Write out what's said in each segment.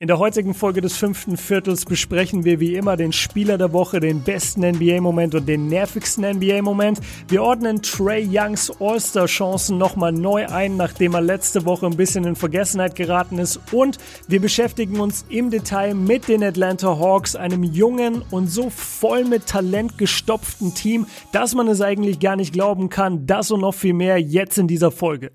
In der heutigen Folge des fünften Viertels besprechen wir wie immer den Spieler der Woche, den besten NBA-Moment und den nervigsten NBA-Moment. Wir ordnen Trey Youngs All-Star-Chancen nochmal neu ein, nachdem er letzte Woche ein bisschen in Vergessenheit geraten ist. Und wir beschäftigen uns im Detail mit den Atlanta Hawks, einem jungen und so voll mit Talent gestopften Team, dass man es eigentlich gar nicht glauben kann. Das und noch viel mehr jetzt in dieser Folge.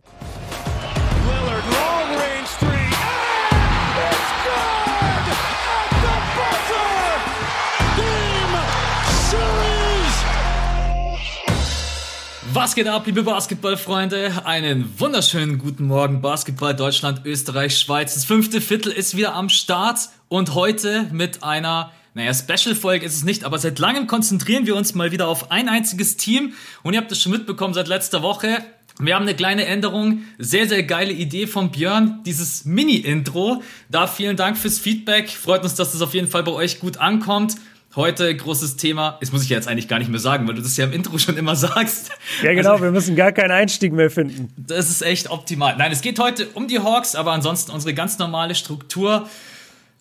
Was geht ab, liebe Basketballfreunde? Einen wunderschönen guten Morgen, Basketball Deutschland, Österreich, Schweiz. Das fünfte Viertel ist wieder am Start und heute mit einer, naja, Special-Folge ist es nicht, aber seit langem konzentrieren wir uns mal wieder auf ein einziges Team und ihr habt es schon mitbekommen seit letzter Woche. Wir haben eine kleine Änderung, sehr, sehr geile Idee von Björn, dieses Mini-Intro. Da vielen Dank fürs Feedback, freut uns, dass das auf jeden Fall bei euch gut ankommt. Heute großes Thema. Das muss ich jetzt eigentlich gar nicht mehr sagen, weil du das ja im Intro schon immer sagst. Ja, genau, also, wir müssen gar keinen Einstieg mehr finden. Das ist echt optimal. Nein, es geht heute um die Hawks, aber ansonsten unsere ganz normale Struktur.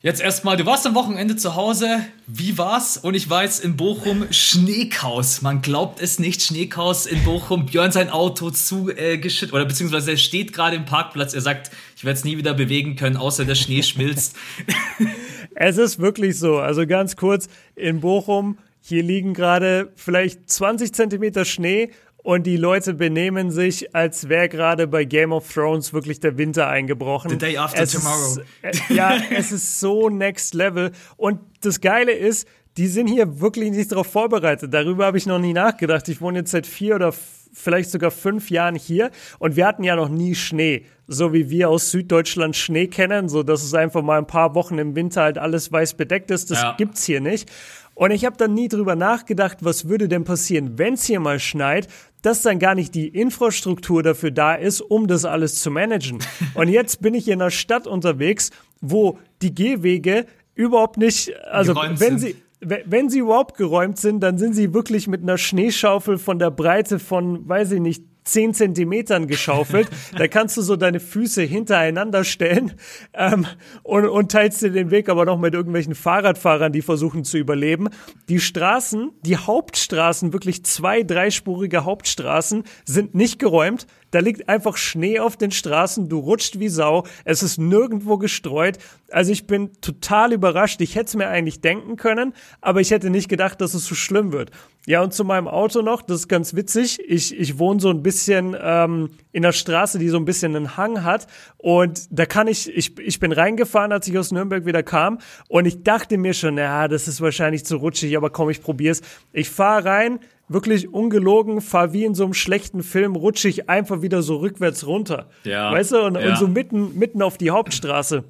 Jetzt erstmal, du warst am Wochenende zu Hause. Wie war's? Und ich weiß, in Bochum Schneekaus. Man glaubt es nicht, Schneekaus in Bochum. Björn sein Auto zugeschüttet, äh, oder beziehungsweise er steht gerade im Parkplatz. Er sagt, ich werde es nie wieder bewegen können, außer der Schnee schmilzt. Es ist wirklich so. Also ganz kurz, in Bochum, hier liegen gerade vielleicht 20 Zentimeter Schnee und die Leute benehmen sich, als wäre gerade bei Game of Thrones wirklich der Winter eingebrochen. The day after es tomorrow. Ist, äh, ja, es ist so next level. Und das Geile ist, die sind hier wirklich nicht darauf vorbereitet. Darüber habe ich noch nie nachgedacht. Ich wohne jetzt seit vier oder vielleicht sogar fünf Jahren hier und wir hatten ja noch nie Schnee, so wie wir aus Süddeutschland Schnee kennen, so dass es einfach mal ein paar Wochen im Winter halt alles weiß bedeckt ist. Das ja. gibt's hier nicht. Und ich habe dann nie drüber nachgedacht, was würde denn passieren, wenn es hier mal schneit, dass dann gar nicht die Infrastruktur dafür da ist, um das alles zu managen. Und jetzt bin ich in einer Stadt unterwegs, wo die Gehwege überhaupt nicht, also wenn sie wenn sie überhaupt geräumt sind, dann sind sie wirklich mit einer Schneeschaufel von der Breite von, weiß ich nicht, 10 Zentimetern geschaufelt. da kannst du so deine Füße hintereinander stellen ähm, und, und teilst dir den Weg aber noch mit irgendwelchen Fahrradfahrern, die versuchen zu überleben. Die Straßen, die Hauptstraßen, wirklich zwei, dreispurige Hauptstraßen, sind nicht geräumt. Da liegt einfach Schnee auf den Straßen, du rutscht wie Sau, es ist nirgendwo gestreut. Also ich bin total überrascht. Ich hätte es mir eigentlich denken können, aber ich hätte nicht gedacht, dass es so schlimm wird. Ja, und zu meinem Auto noch, das ist ganz witzig. Ich, ich wohne so ein bisschen ähm, in der Straße, die so ein bisschen einen Hang hat. Und da kann ich, ich, ich bin reingefahren, als ich aus Nürnberg wieder kam. Und ich dachte mir schon, ja, das ist wahrscheinlich zu rutschig, aber komm, ich probier's. Ich fahre rein, wirklich ungelogen, fahr wie in so einem schlechten Film, rutsche ich einfach wieder so rückwärts runter. Ja. Weißt du? Und, ja. und so mitten, mitten auf die Hauptstraße.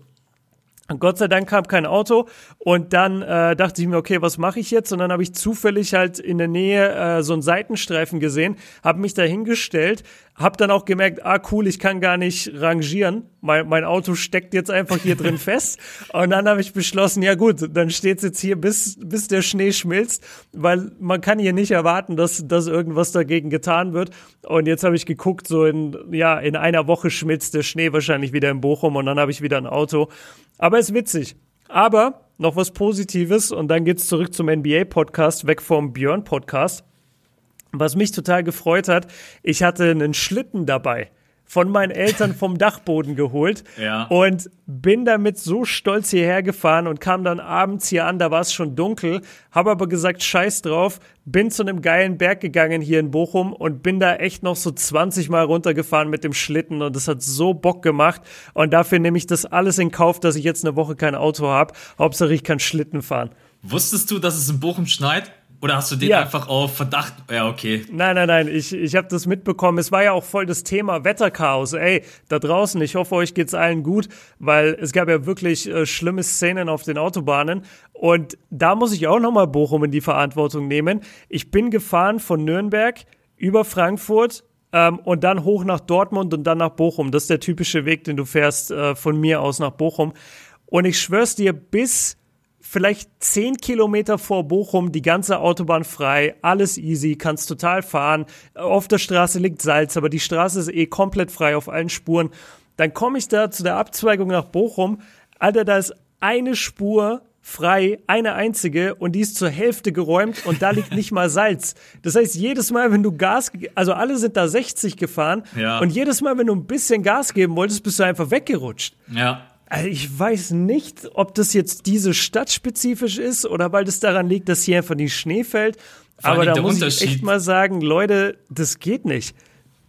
Und Gott sei Dank kam kein Auto und dann äh, dachte ich mir, okay, was mache ich jetzt? Und dann habe ich zufällig halt in der Nähe äh, so einen Seitenstreifen gesehen, habe mich da hingestellt, habe dann auch gemerkt, ah cool, ich kann gar nicht rangieren. Mein, mein Auto steckt jetzt einfach hier drin fest. Und dann habe ich beschlossen, ja gut, dann steht's jetzt hier, bis, bis der Schnee schmilzt, weil man kann hier nicht erwarten, dass, dass irgendwas dagegen getan wird. Und jetzt habe ich geguckt, so in, ja, in einer Woche schmilzt der Schnee wahrscheinlich wieder in Bochum und dann habe ich wieder ein Auto. Aber ist witzig. Aber noch was Positives und dann geht's zurück zum NBA-Podcast, weg vom Björn-Podcast. Was mich total gefreut hat, ich hatte einen Schlitten dabei von meinen Eltern vom Dachboden geholt ja. und bin damit so stolz hierher gefahren und kam dann abends hier an, da war es schon dunkel, habe aber gesagt, scheiß drauf, bin zu einem geilen Berg gegangen hier in Bochum und bin da echt noch so 20 Mal runtergefahren mit dem Schlitten und das hat so Bock gemacht und dafür nehme ich das alles in Kauf, dass ich jetzt eine Woche kein Auto habe. Hauptsache ich kann Schlitten fahren. Wusstest du, dass es in Bochum schneit? Oder hast du den ja. einfach auf Verdacht? Ja, okay. Nein, nein, nein, ich, ich habe das mitbekommen. Es war ja auch voll das Thema Wetterchaos. Ey, da draußen, ich hoffe, euch geht's allen gut, weil es gab ja wirklich äh, schlimme Szenen auf den Autobahnen. Und da muss ich auch nochmal Bochum in die Verantwortung nehmen. Ich bin gefahren von Nürnberg über Frankfurt ähm, und dann hoch nach Dortmund und dann nach Bochum. Das ist der typische Weg, den du fährst äh, von mir aus nach Bochum. Und ich schwör's dir, bis vielleicht zehn Kilometer vor Bochum die ganze Autobahn frei, alles easy, kannst total fahren. Auf der Straße liegt Salz, aber die Straße ist eh komplett frei auf allen Spuren. Dann komme ich da zu der Abzweigung nach Bochum. Alter, da ist eine Spur frei, eine einzige und die ist zur Hälfte geräumt und da liegt nicht mal Salz. Das heißt, jedes Mal, wenn du Gas, also alle sind da 60 gefahren Ja. und jedes Mal, wenn du ein bisschen Gas geben wolltest, bist du einfach weggerutscht. Ja. Also ich weiß nicht, ob das jetzt diese Stadt spezifisch ist oder weil das daran liegt, dass hier einfach nicht Schnee fällt. Vor Aber da der muss ich echt mal sagen, Leute, das geht nicht.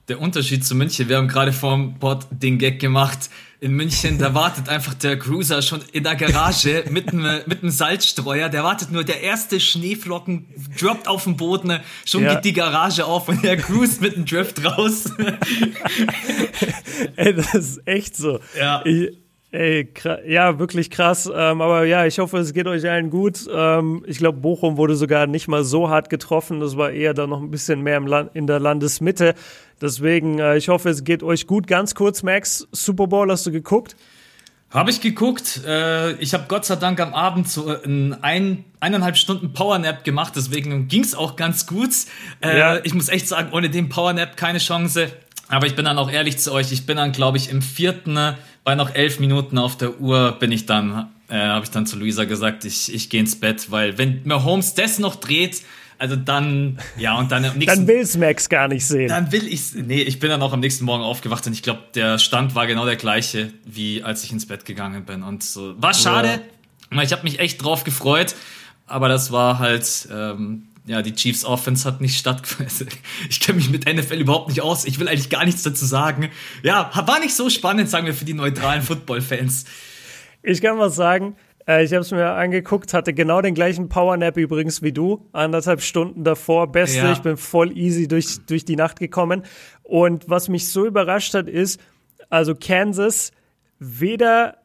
Der Unterschied zu München, wir haben gerade vorm Pod den Gag gemacht. In München, da wartet einfach der Cruiser schon in der Garage mit einem mit einem Salzstreuer. Der wartet nur, der erste Schneeflocken droppt auf den Boden, schon Ja. geht die Garage auf und er cruist mit dem Drift raus. Ey, das ist echt so. Ja. Ich, ey, ja, wirklich krass. Ähm, aber ja, ich hoffe, es geht euch allen gut. Ähm, ich glaube, Bochum wurde sogar nicht mal so hart getroffen. Das war eher dann noch ein bisschen mehr im Land, in der Landesmitte. Deswegen, äh, ich hoffe, es geht euch gut. Ganz kurz, Max, Super Bowl hast du geguckt? Habe ich geguckt. Äh, ich habe Gott sei Dank am Abend so ein, ein eineinhalb Stunden Powernap gemacht, deswegen ging's auch ganz gut. Äh, Ja. Ich muss echt sagen, ohne den Powernap keine Chance. Aber ich bin dann auch ehrlich zu euch. Ich bin dann, glaube ich, im vierten, bei noch elf Minuten auf der Uhr, bin ich dann, äh, habe ich dann zu Luisa gesagt, ich, ich gehe ins Bett, weil wenn Mahomes das noch dreht, also dann, ja, und dann am nächsten Dann will's Max gar nicht sehen. dann will ich's. Nee, ich bin dann auch am nächsten Morgen aufgewacht und ich glaube, der Stand war genau der gleiche, wie als ich ins Bett gegangen bin. Und so war schade, weil ich habe mich echt drauf gefreut, aber das war halt. Ähm, ja, die Chiefs Offense hat nicht stattgefunden. Ich kenne mich mit NFL überhaupt nicht aus. Ich will eigentlich gar nichts dazu sagen. Ja, war nicht so spannend, sagen wir, für die neutralen Football-Fans. Ich kann was sagen. Äh, Ich habe es mir angeguckt, hatte genau den gleichen Powernap übrigens wie du, anderthalb Stunden davor. Beste, Ja. ich bin voll easy durch, durch die Nacht gekommen. Und was mich so überrascht hat, ist, also Kansas, weder,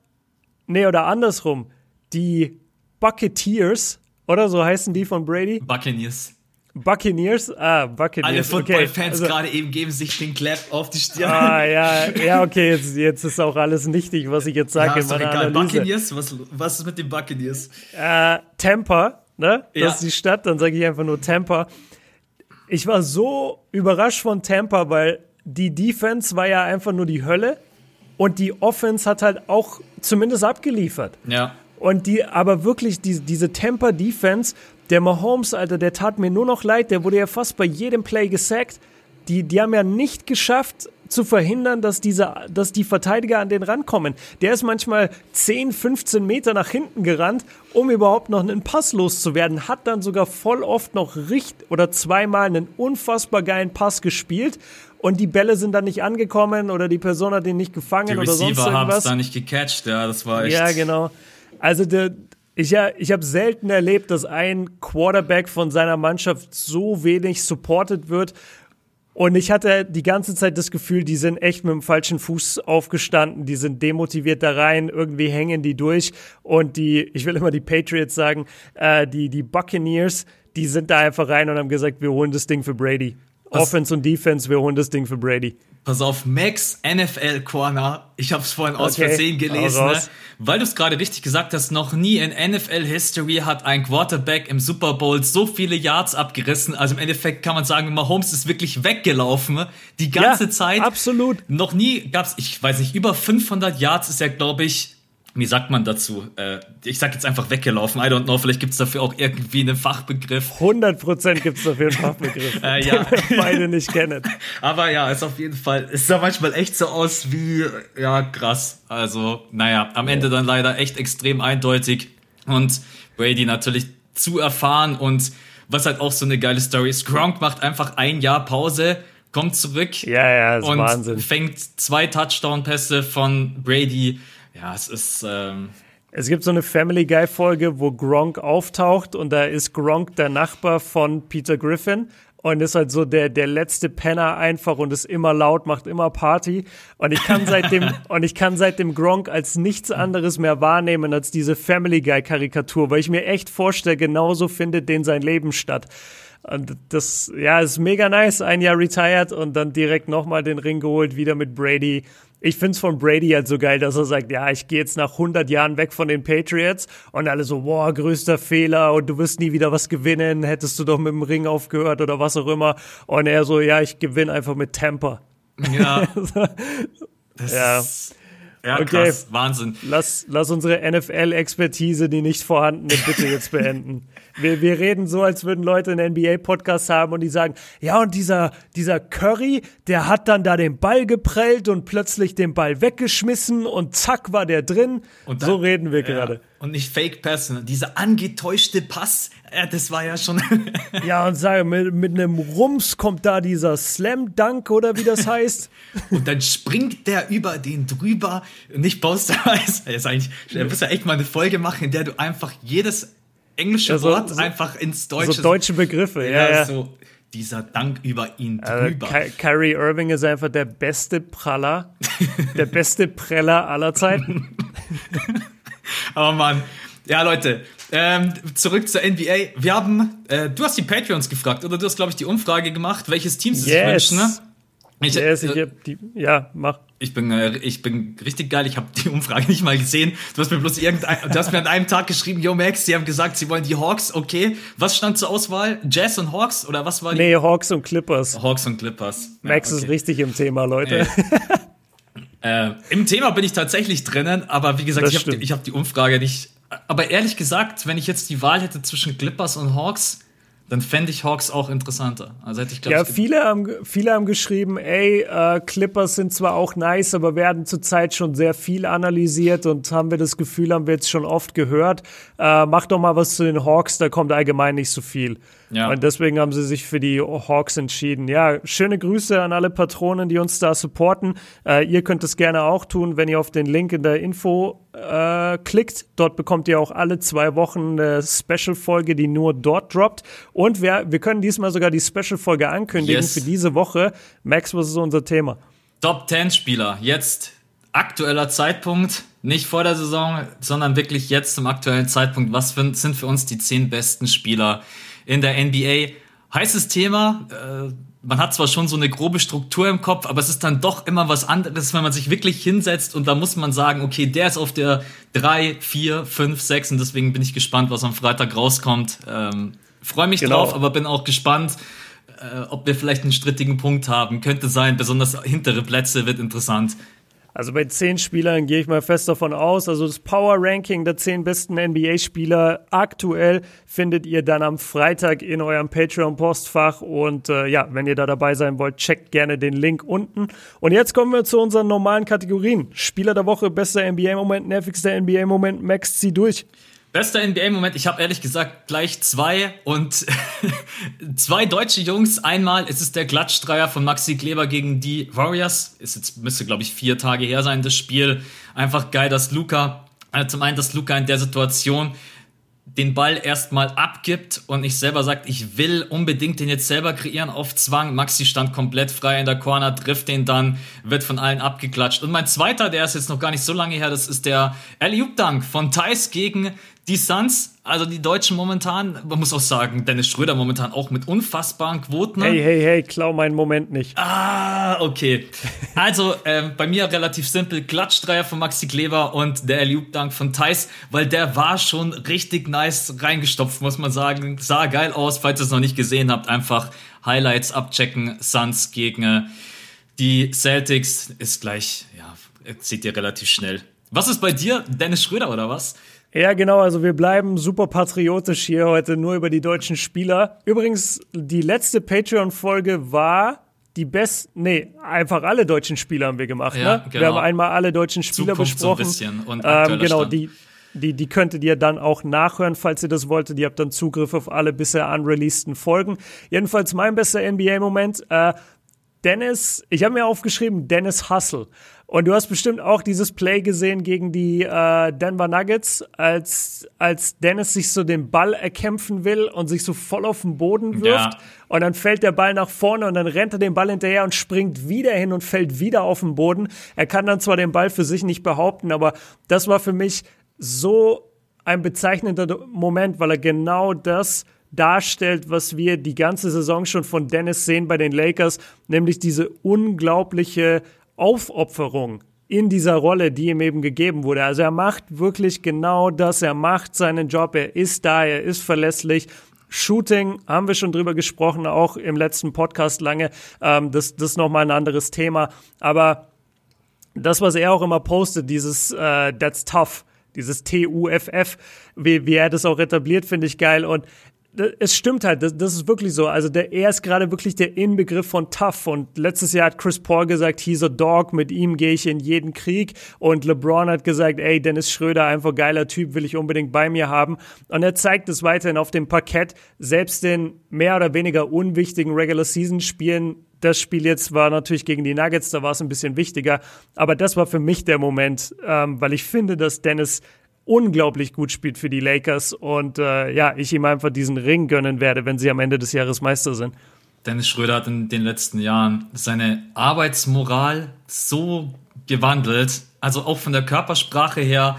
nee, oder andersrum, die Bucketeers, oder so heißen die von Brady? Buccaneers. Buccaneers? Ah, Alle Buccaneers. okay. Football-Fans Also- gerade eben geben sich den Clap auf die Stirn. Ah, ja, ja, okay, jetzt, jetzt ist auch alles nichtig, was ich jetzt sage ja, ist doch egal. Analyse. Buccaneers, was, was ist mit den Buccaneers? äh, Tampa, ne? Das Ja. ist die Stadt, dann sage ich einfach nur Tampa. Ich war so überrascht von Tampa, weil die Defense war ja einfach nur die Hölle und die Offense hat halt auch zumindest abgeliefert. Ja. Und die, aber wirklich, die, diese Tampa Defense, der Mahomes, Alter, der tat mir nur noch leid, der wurde ja fast bei jedem Play gesackt. Die, die haben ja nicht geschafft zu verhindern, dass diese, dass die Verteidiger an den rankommen. Der ist manchmal 10, 15 Meter nach hinten gerannt, um überhaupt noch einen Pass loszuwerden, hat dann sogar voll oft noch richtig oder zweimal einen unfassbar geilen Pass gespielt und die Bälle sind dann nicht angekommen oder die Person hat ihn nicht gefangen Die oder sonst Receiver haben es irgendwas. da nicht gecatcht, ja, das war echt. Ja, genau. Also der, ich, ich habe selten erlebt, dass ein Quarterback von seiner Mannschaft so wenig supported wird. Und ich hatte die ganze Zeit das Gefühl, die sind echt mit dem falschen Fuß aufgestanden, die sind demotiviert da rein, irgendwie hängen die durch. Und die, ich will immer die Patriots sagen, äh, die, die Buccaneers, die sind da einfach rein und haben gesagt, wir holen das Ding für Brady. Offense und Defense, wir holen das Ding für Brady. Pass auf, Max NFL Corner. Ich habe es vorhin aus Okay, Versehen gelesen, ne? weil du es gerade richtig gesagt hast. Noch nie in NFL History hat ein Quarterback im Super Bowl so viele Yards abgerissen. Also im Endeffekt kann man sagen, Mahomes ist wirklich weggelaufen die ganze Ja, Zeit. absolut. Noch nie gab's, ich weiß nicht, über 500 Yards ist er, glaube ich. Wie sagt man dazu? Äh, ich sag jetzt einfach weggelaufen. I don't know. Vielleicht gibt's dafür auch irgendwie einen Fachbegriff. 100% gibt es dafür einen Fachbegriff, Äh, ja. den wir beide nicht kennen. Aber ja, ist auf jeden Fall, es sah manchmal echt so aus wie, ja, krass. Also, naja, am Ende dann leider echt extrem eindeutig. Und Brady natürlich zu erfahren und was halt auch so eine geile Story ist. Gronk macht einfach ein Jahr Pause, kommt zurück Ja, ja, ist und Wahnsinn. fängt zwei Touchdown-Pässe von Brady. Ja, es ist, ähm, Es gibt so eine Family Guy Folge, wo Gronk auftaucht und da ist Gronk der Nachbar von Peter Griffin und ist halt so der, der letzte Penner einfach und ist immer laut, macht immer Party und ich kann seitdem, und ich kann seitdem Gronk als nichts anderes mehr wahrnehmen als diese Family Guy Karikatur, weil ich mir echt vorstelle, genauso findet den sein Leben statt. Und das, ja, ist mega nice. Ein Jahr retired und dann direkt nochmal den Ring geholt, wieder mit Brady. Ich find's von Brady halt so geil, dass er sagt, ja, ich gehe jetzt nach 100 Jahren weg von den Patriots und alle so, boah, größter Fehler und du wirst nie wieder was gewinnen, hättest du doch mit dem Ring aufgehört oder was auch immer. Und er so, ja, ich gewinne einfach mit Temper. ja, das Ja. ist, Ja, okay. krass, Wahnsinn. Lass, lass unsere NFL-Expertise, die nicht vorhandene, bitte jetzt beenden. wir, wir reden so, als würden Leute einen NBA-Podcast haben und die sagen, ja, und dieser, dieser Curry, der hat dann da den Ball geprellt und plötzlich den Ball weggeschmissen und zack war der drin. Und dann, so reden wir ja. gerade. Und nicht Fake Pass, dieser angetäuschte Pass, ja, das war ja schon. ja, und sage, mit, mit einem Rums kommt da dieser Slam Dunk oder wie das heißt. und dann springt der über den drüber. Nicht Posterweise. ist eigentlich, da musst ja echt mal eine Folge machen, in der du einfach jedes englische ja, so, Wort so, einfach ins Deutsche. So deutsche Begriffe, ja. ja. So dieser Dank über ihn drüber. Also, Kyrie Irving ist einfach der beste Praller, der beste Preller aller Zeiten. Aber Mann, ja Leute, ähm, zurück zur NBA. Wir haben, äh, du hast die Patreons gefragt, oder du hast, glaube ich, die Umfrage gemacht, welches Team sie yes. sich wünschen, ne? Ich, yes, ich äh, die, ja, mach. Ich bin, äh, ich bin richtig geil. Ich habe die Umfrage nicht mal gesehen. Du hast mir bloß irgendein, du hast mir an einem Tag geschrieben, Yo Max, die haben gesagt, sie wollen die Hawks. Okay, was stand zur Auswahl? Jazz und Hawks oder was war die? Nee, Hawks und Clippers. Hawks und Clippers. Max ja, okay. ist richtig im Thema, Leute. Äh, Im Thema bin ich tatsächlich drinnen, aber wie gesagt, das ich habe die, hab die Umfrage nicht. Aber ehrlich gesagt, wenn ich jetzt die Wahl hätte zwischen Clippers und Hawks, dann fände ich Hawks auch interessanter. Also hätte ich glaub, Ja, viele haben, viele haben geschrieben, ey, äh, Clippers sind zwar auch nice, aber werden zurzeit schon sehr viel analysiert und haben wir das Gefühl, haben wir jetzt schon oft gehört. Äh, mach doch mal was zu den Hawks, da kommt allgemein nicht so viel. Ja. Und deswegen haben sie sich für die Hawks entschieden. Ja, schöne Grüße an alle Patronen, die uns da supporten. Äh, ihr könnt es gerne auch tun, wenn ihr auf den Link in der Info äh, klickt. Dort bekommt ihr auch alle zwei Wochen eine Special-Folge, die nur dort droppt. Und wir, wir können diesmal sogar die Special-Folge ankündigen yes. für diese Woche. Max, was ist unser Thema? Top 10 Spieler. Jetzt aktueller Zeitpunkt. Nicht vor der Saison, sondern wirklich jetzt zum aktuellen Zeitpunkt. Was sind für uns die 10 besten Spieler in der NBA. Heißes Thema. Äh, man hat zwar schon so eine grobe Struktur im Kopf, aber es ist dann doch immer was anderes, wenn man sich wirklich hinsetzt und da muss man sagen, okay, der ist auf der 3, 4, 5, 6 und deswegen bin ich gespannt, was am Freitag rauskommt. Ähm, Freue mich genau. drauf, aber bin auch gespannt, äh, ob wir vielleicht einen strittigen Punkt haben. Könnte sein, besonders hintere Plätze wird interessant. Also bei zehn Spielern gehe ich mal fest davon aus. Also das Power Ranking der zehn besten NBA-Spieler aktuell findet ihr dann am Freitag in eurem Patreon-Postfach. Und äh, ja, wenn ihr da dabei sein wollt, checkt gerne den Link unten. Und jetzt kommen wir zu unseren normalen Kategorien. Spieler der Woche, bester NBA-Moment, nervigster NBA-Moment. Max, zieh durch. Bester NBA-Moment, ich habe ehrlich gesagt gleich zwei und zwei deutsche Jungs. Einmal ist es der Klatschdreier von Maxi Kleber gegen die Warriors. Ist jetzt, müsste glaube ich vier Tage her sein, das Spiel. Einfach geil, dass Luca, also zum einen, dass Luca in der Situation den Ball erstmal abgibt und nicht selber sagt, ich will unbedingt den jetzt selber kreieren auf Zwang. Maxi stand komplett frei in der Corner, trifft den dann, wird von allen abgeklatscht. Und mein zweiter, der ist jetzt noch gar nicht so lange her, das ist der Alley Dank von Thais gegen die Suns, also die Deutschen momentan, man muss auch sagen, Dennis Schröder momentan auch mit unfassbaren Quoten. Hey, hey, hey, klau meinen Moment nicht. Ah, okay. Also ähm, bei mir relativ simpel, Klatschdreier von Maxi Kleber und der Eliup Dank von Thais, weil der war schon richtig nice reingestopft, muss man sagen. Sah geil aus, falls ihr es noch nicht gesehen habt, einfach Highlights abchecken, Suns gegen die Celtics ist gleich, ja, seht ihr relativ schnell. Was ist bei dir? Dennis Schröder oder was? Ja, genau. Also wir bleiben super patriotisch hier heute nur über die deutschen Spieler. Übrigens, die letzte Patreon-Folge war die besten, nee, einfach alle deutschen Spieler haben wir gemacht. Ja, ne? Genau. Wir haben einmal alle deutschen Spieler Zukunft besprochen. So ein bisschen und ähm, genau, Stand. die, die, die könntet ihr dann auch nachhören, falls ihr das wolltet. Ihr habt dann Zugriff auf alle bisher unreleaseden Folgen. Jedenfalls mein bester NBA-Moment. Äh, Dennis, ich habe mir aufgeschrieben, Dennis Hustle. Und du hast bestimmt auch dieses Play gesehen gegen die äh, Denver Nuggets, als, als Dennis sich so den Ball erkämpfen will und sich so voll auf den Boden wirft. Ja. Und dann fällt der Ball nach vorne und dann rennt er den Ball hinterher und springt wieder hin und fällt wieder auf den Boden. Er kann dann zwar den Ball für sich nicht behaupten, aber das war für mich so ein bezeichnender Moment, weil er genau das darstellt, was wir die ganze Saison schon von Dennis sehen bei den Lakers, nämlich diese unglaubliche Aufopferung in dieser Rolle, die ihm eben gegeben wurde. Also er macht wirklich genau das, er macht seinen Job, er ist da, er ist verlässlich. Shooting haben wir schon drüber gesprochen, auch im letzten Podcast lange. Ähm, das, das ist nochmal ein anderes Thema. Aber das, was er auch immer postet, dieses äh, That's tough, dieses T-U-F-F, wie, wie er das auch etabliert, finde ich geil. Und es stimmt halt, das, das, ist wirklich so. Also der, er ist gerade wirklich der Inbegriff von tough. Und letztes Jahr hat Chris Paul gesagt, he's a dog, mit ihm gehe ich in jeden Krieg. Und LeBron hat gesagt, ey, Dennis Schröder, einfach geiler Typ, will ich unbedingt bei mir haben. Und er zeigt es weiterhin auf dem Parkett, selbst in mehr oder weniger unwichtigen Regular Season Spielen das Spiel jetzt war natürlich gegen die Nuggets, da war es ein bisschen wichtiger. Aber das war für mich der Moment, ähm, weil ich finde, dass Dennis unglaublich gut spielt für die Lakers und äh, ja, ich ihm einfach diesen Ring gönnen werde, wenn sie am Ende des Jahres Meister sind. Dennis Schröder hat in den letzten Jahren seine Arbeitsmoral so gewandelt, also auch von der Körpersprache her.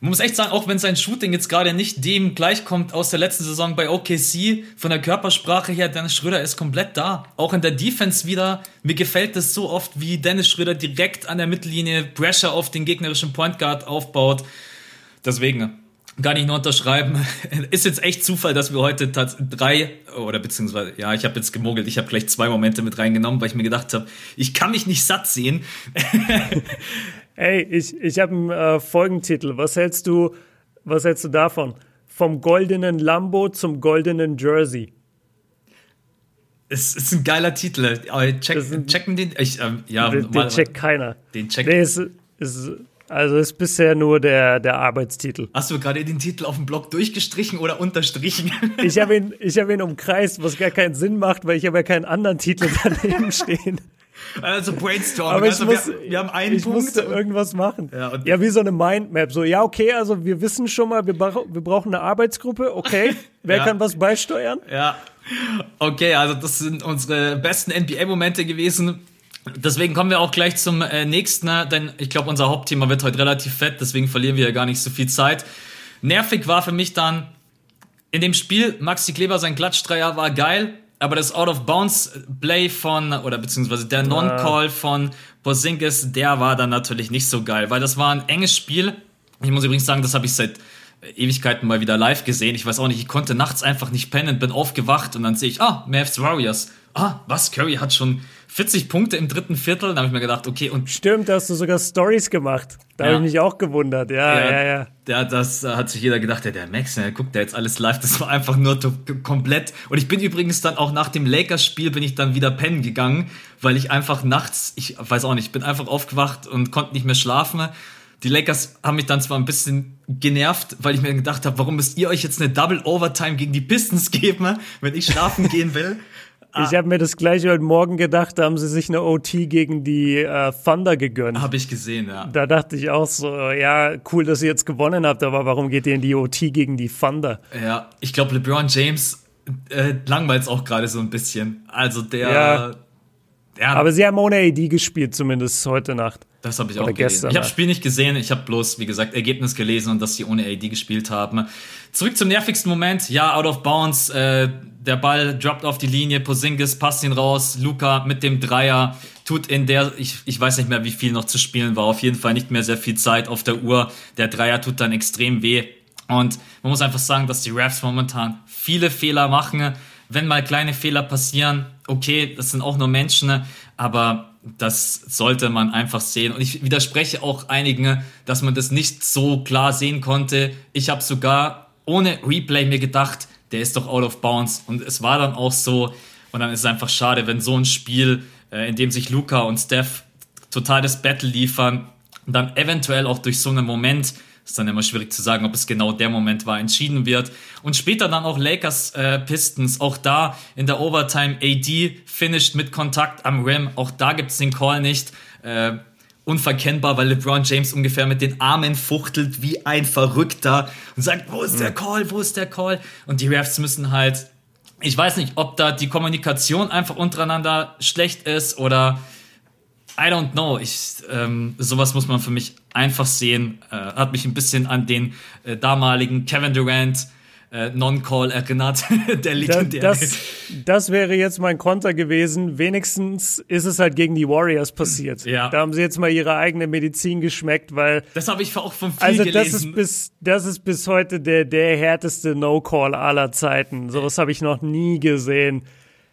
Man muss echt sagen, auch wenn sein Shooting jetzt gerade nicht dem gleichkommt aus der letzten Saison bei OKC, von der Körpersprache her, Dennis Schröder ist komplett da. Auch in der Defense wieder. Mir gefällt es so oft, wie Dennis Schröder direkt an der Mittellinie Pressure auf den gegnerischen Point Guard aufbaut. Deswegen kann ich nur unterschreiben. Ist jetzt echt Zufall, dass wir heute drei oder beziehungsweise, ja, ich habe jetzt gemogelt, ich habe gleich zwei Momente mit reingenommen, weil ich mir gedacht habe, ich kann mich nicht satt sehen. Hey, ich, ich habe einen äh, Folgentitel. Was hältst du, was hältst du davon? Vom goldenen Lambo zum goldenen Jersey. Es ist ein geiler Titel. Check, ein, checken den. Ich, ähm, ja, den, mal, den checkt keiner. Den checkt. Nee, es, es, also ist bisher nur der, der Arbeitstitel. Hast du gerade den Titel auf dem Blog durchgestrichen oder unterstrichen? Ich habe ihn, ich hab ihn umkreist, was gar keinen Sinn macht, weil ich habe ja keinen anderen Titel daneben stehen. Also brainstorming. Aber ich also muss, wir, wir, haben einen ich Punkt. musste irgendwas machen. Ja, ja, wie so eine Mindmap. So, ja, okay, also wir wissen schon mal, wir, wir brauchen eine Arbeitsgruppe. Okay, wer Ja. kann was beisteuern? Ja. Okay, also das sind unsere besten NBA-Momente gewesen. Deswegen kommen wir auch gleich zum äh, nächsten, ne? denn ich glaube, unser Hauptthema wird heute relativ fett, deswegen verlieren wir ja gar nicht so viel Zeit. Nervig war für mich dann in dem Spiel, Maxi Kleber, sein Klatschdreier war geil, aber das Out-of-Bounds-Play von, oder beziehungsweise der Non-Call von Porzingis, der war dann natürlich nicht so geil, weil das war ein enges Spiel. Ich muss übrigens sagen, das habe ich seit Ewigkeiten mal wieder live gesehen. Ich weiß auch nicht, ich konnte nachts einfach nicht pennen, bin aufgewacht und dann sehe ich, ah, Mavs Warriors. Ah, was? Curry hat schon 40 Punkte im dritten Viertel. Da habe ich mir gedacht, okay, und Stimmt, da hast du sogar Stories gemacht. Da Ja. habe ich mich auch gewundert. Ja, ja, ja. Ja, das äh, hat sich jeder gedacht, ja, der Max, der guckt ja jetzt alles live, das war einfach nur komplett. Und ich bin übrigens dann auch nach dem Lakers-Spiel bin ich dann wieder pennen gegangen, weil ich einfach nachts, ich weiß auch nicht, bin einfach aufgewacht und konnte nicht mehr schlafen. Die Lakers haben mich dann zwar ein bisschen genervt, weil ich mir gedacht habe, warum müsst ihr euch jetzt eine Double Overtime gegen die Pistons geben, wenn ich schlafen gehen will? Ich habe mir das gleiche heute Morgen gedacht, da haben sie sich eine OT gegen die äh, Thunder gegönnt. Habe ich gesehen, ja. Da dachte ich auch so, ja, cool, dass ihr jetzt gewonnen habt, aber warum geht ihr in die OT gegen die Thunder? Ja, ich glaube, LeBron James äh, langweilt auch gerade so ein bisschen. Also der, Ja. ja, Aber sie haben ohne AD gespielt, zumindest heute Nacht. Das habe ich auch Oder gelesen. gestern, ich habe das Spiel nicht gesehen, ich habe bloß, wie gesagt, Ergebnis gelesen und dass sie ohne AD gespielt haben. Zurück zum nervigsten Moment. Ja, out of bounds. Äh, der Ball droppt auf die Linie, Posingis passt ihn raus. Luca mit dem Dreier tut in der, ich, ich weiß nicht mehr, wie viel noch zu spielen war. Auf jeden Fall nicht mehr sehr viel Zeit auf der Uhr. Der Dreier tut dann extrem weh. Und man muss einfach sagen, dass die Refs momentan viele Fehler machen. Wenn mal kleine Fehler passieren, okay, das sind auch nur Menschen, aber das sollte man einfach sehen. Und ich widerspreche auch einigen, dass man das nicht so klar sehen konnte. Ich habe sogar ohne Replay mir gedacht, der ist doch out of bounds. Und es war dann auch so. Und dann ist es einfach schade, wenn so ein Spiel, äh, in dem sich Luca und Steph total das Battle liefern, dann eventuell auch durch so einen Moment, ist dann immer schwierig zu sagen, ob es genau der Moment war, entschieden wird. Und später dann auch Lakers äh, Pistons, auch da in der Overtime AD finished mit Kontakt am Rim, auch da gibt's den Call nicht. Äh, unverkennbar, weil LeBron James ungefähr mit den Armen fuchtelt wie ein Verrückter und sagt, wo ist der Call, wo ist der Call? Und die Refs müssen halt, ich weiß nicht, ob da die Kommunikation einfach untereinander schlecht ist oder I don't know. Ich, ähm, sowas muss man für mich einfach sehen. Äh, hat mich ein bisschen an den äh, damaligen Kevin Durant äh, Non-Call erinnert. der legendäre. das, das wäre jetzt mein Konter gewesen. Wenigstens ist es halt gegen die Warriors passiert. Ja. Da haben sie jetzt mal ihre eigene Medizin geschmeckt, weil Das habe ich auch von viel Also das gelesen. ist bis das ist bis heute der der härteste No Call aller Zeiten. Sowas habe ich noch nie gesehen.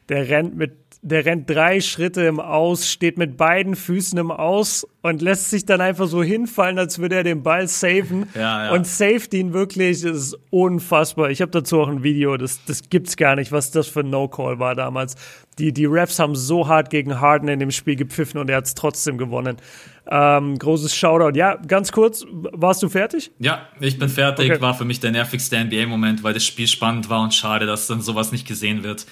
Der rennt mit der rennt drei Schritte im Aus, steht mit beiden Füßen im Aus und lässt sich dann einfach so hinfallen, als würde er den Ball safen. Ja, ja. Und saved ihn wirklich. Das ist unfassbar. Ich habe dazu auch ein Video, das, das gibt's gar nicht, was das für ein No-Call war damals. Die, die Refs haben so hart gegen Harden in dem Spiel gepfiffen und er hat's trotzdem gewonnen. Ähm, großes Shoutout. Ja, ganz kurz, warst du fertig? Ja, ich bin fertig. Okay. War für mich der nervigste NBA-Moment, weil das Spiel spannend war und schade, dass dann sowas nicht gesehen wird.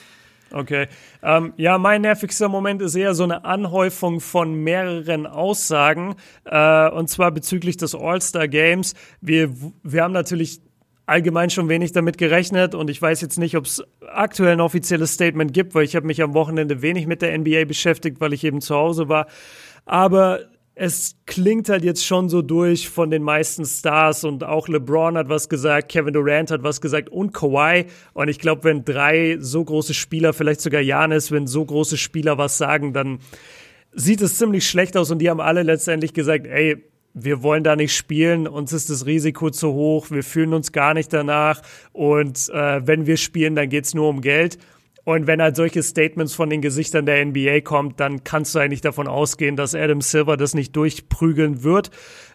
Okay. Ähm, ja, mein nervigster Moment ist eher so eine Anhäufung von mehreren Aussagen. Äh, und zwar bezüglich des All-Star Games. Wir, wir haben natürlich allgemein schon wenig damit gerechnet und ich weiß jetzt nicht, ob es aktuell ein offizielles Statement gibt, weil ich habe mich am Wochenende wenig mit der NBA beschäftigt, weil ich eben zu Hause war. Aber es klingt halt jetzt schon so durch von den meisten Stars und auch LeBron hat was gesagt, Kevin Durant hat was gesagt und Kawhi. Und ich glaube, wenn drei so große Spieler, vielleicht sogar Janis, wenn so große Spieler was sagen, dann sieht es ziemlich schlecht aus und die haben alle letztendlich gesagt, ey, wir wollen da nicht spielen, uns ist das Risiko zu hoch, wir fühlen uns gar nicht danach und äh, wenn wir spielen, dann geht's nur um Geld. Und wenn halt solche Statements von den Gesichtern der NBA kommt, dann kannst du eigentlich davon ausgehen, dass Adam Silver das nicht durchprügeln wird,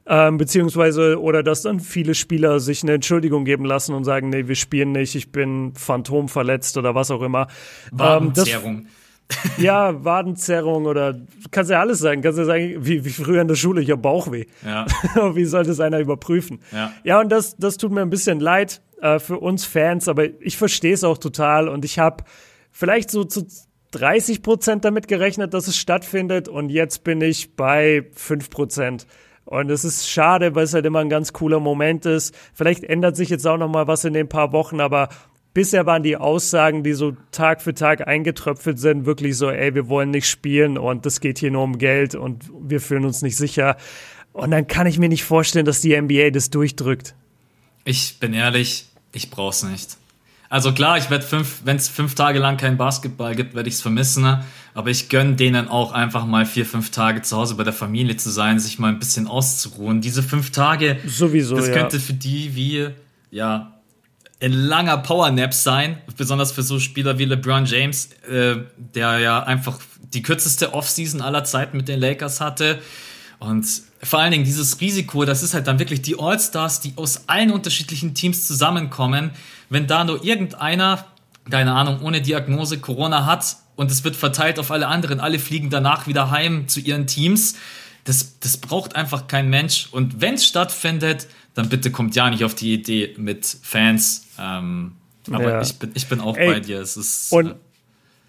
ähm, beziehungsweise oder dass dann viele Spieler sich eine Entschuldigung geben lassen und sagen, nee, wir spielen nicht, ich bin Phantom verletzt oder was auch immer. Ähm, Wadenzerrung. ja, Wadenzerrung oder kannst ja alles sagen. Kannst ja sagen, wie, wie früher in der Schule, ich habe Bauchweh. Ja. wie soll das einer überprüfen? Ja. ja, und das, das tut mir ein bisschen leid äh, für uns Fans, aber ich verstehe es auch total und ich habe vielleicht so zu 30 Prozent damit gerechnet, dass es stattfindet und jetzt bin ich bei 5 Prozent. Und es ist schade, weil es halt immer ein ganz cooler Moment ist. Vielleicht ändert sich jetzt auch noch mal was in den paar Wochen, aber bisher waren die Aussagen, die so Tag für Tag eingetröpfelt sind, wirklich so, ey, wir wollen nicht spielen und es geht hier nur um Geld und wir fühlen uns nicht sicher. Und dann kann ich mir nicht vorstellen, dass die NBA das durchdrückt. Ich bin ehrlich, ich brauch's nicht. Also klar, ich werde fünf, wenn es fünf Tage lang kein Basketball gibt, werde ich es vermissen. Ne? Aber ich gönne denen auch einfach mal vier, fünf Tage zu Hause bei der Familie zu sein, sich mal ein bisschen auszuruhen. Diese fünf Tage, Sowieso, das ja. könnte für die wie, ja, ein langer Powernap sein, besonders für so Spieler wie LeBron James, äh, der ja einfach die kürzeste Offseason aller Zeiten mit den Lakers hatte. Und vor allen Dingen dieses Risiko, das ist halt dann wirklich die All-Stars, die aus allen unterschiedlichen Teams zusammenkommen. Wenn da nur irgendeiner, keine Ahnung, ohne Diagnose Corona hat und es wird verteilt auf alle anderen, alle fliegen danach wieder heim zu ihren Teams. Das, das braucht einfach kein Mensch. Und wenn es stattfindet, dann bitte kommt ja nicht auf die Idee mit Fans. Ähm, aber Ja. ich, bin, ich bin auch Ey, bei dir. Es ist, Und, äh,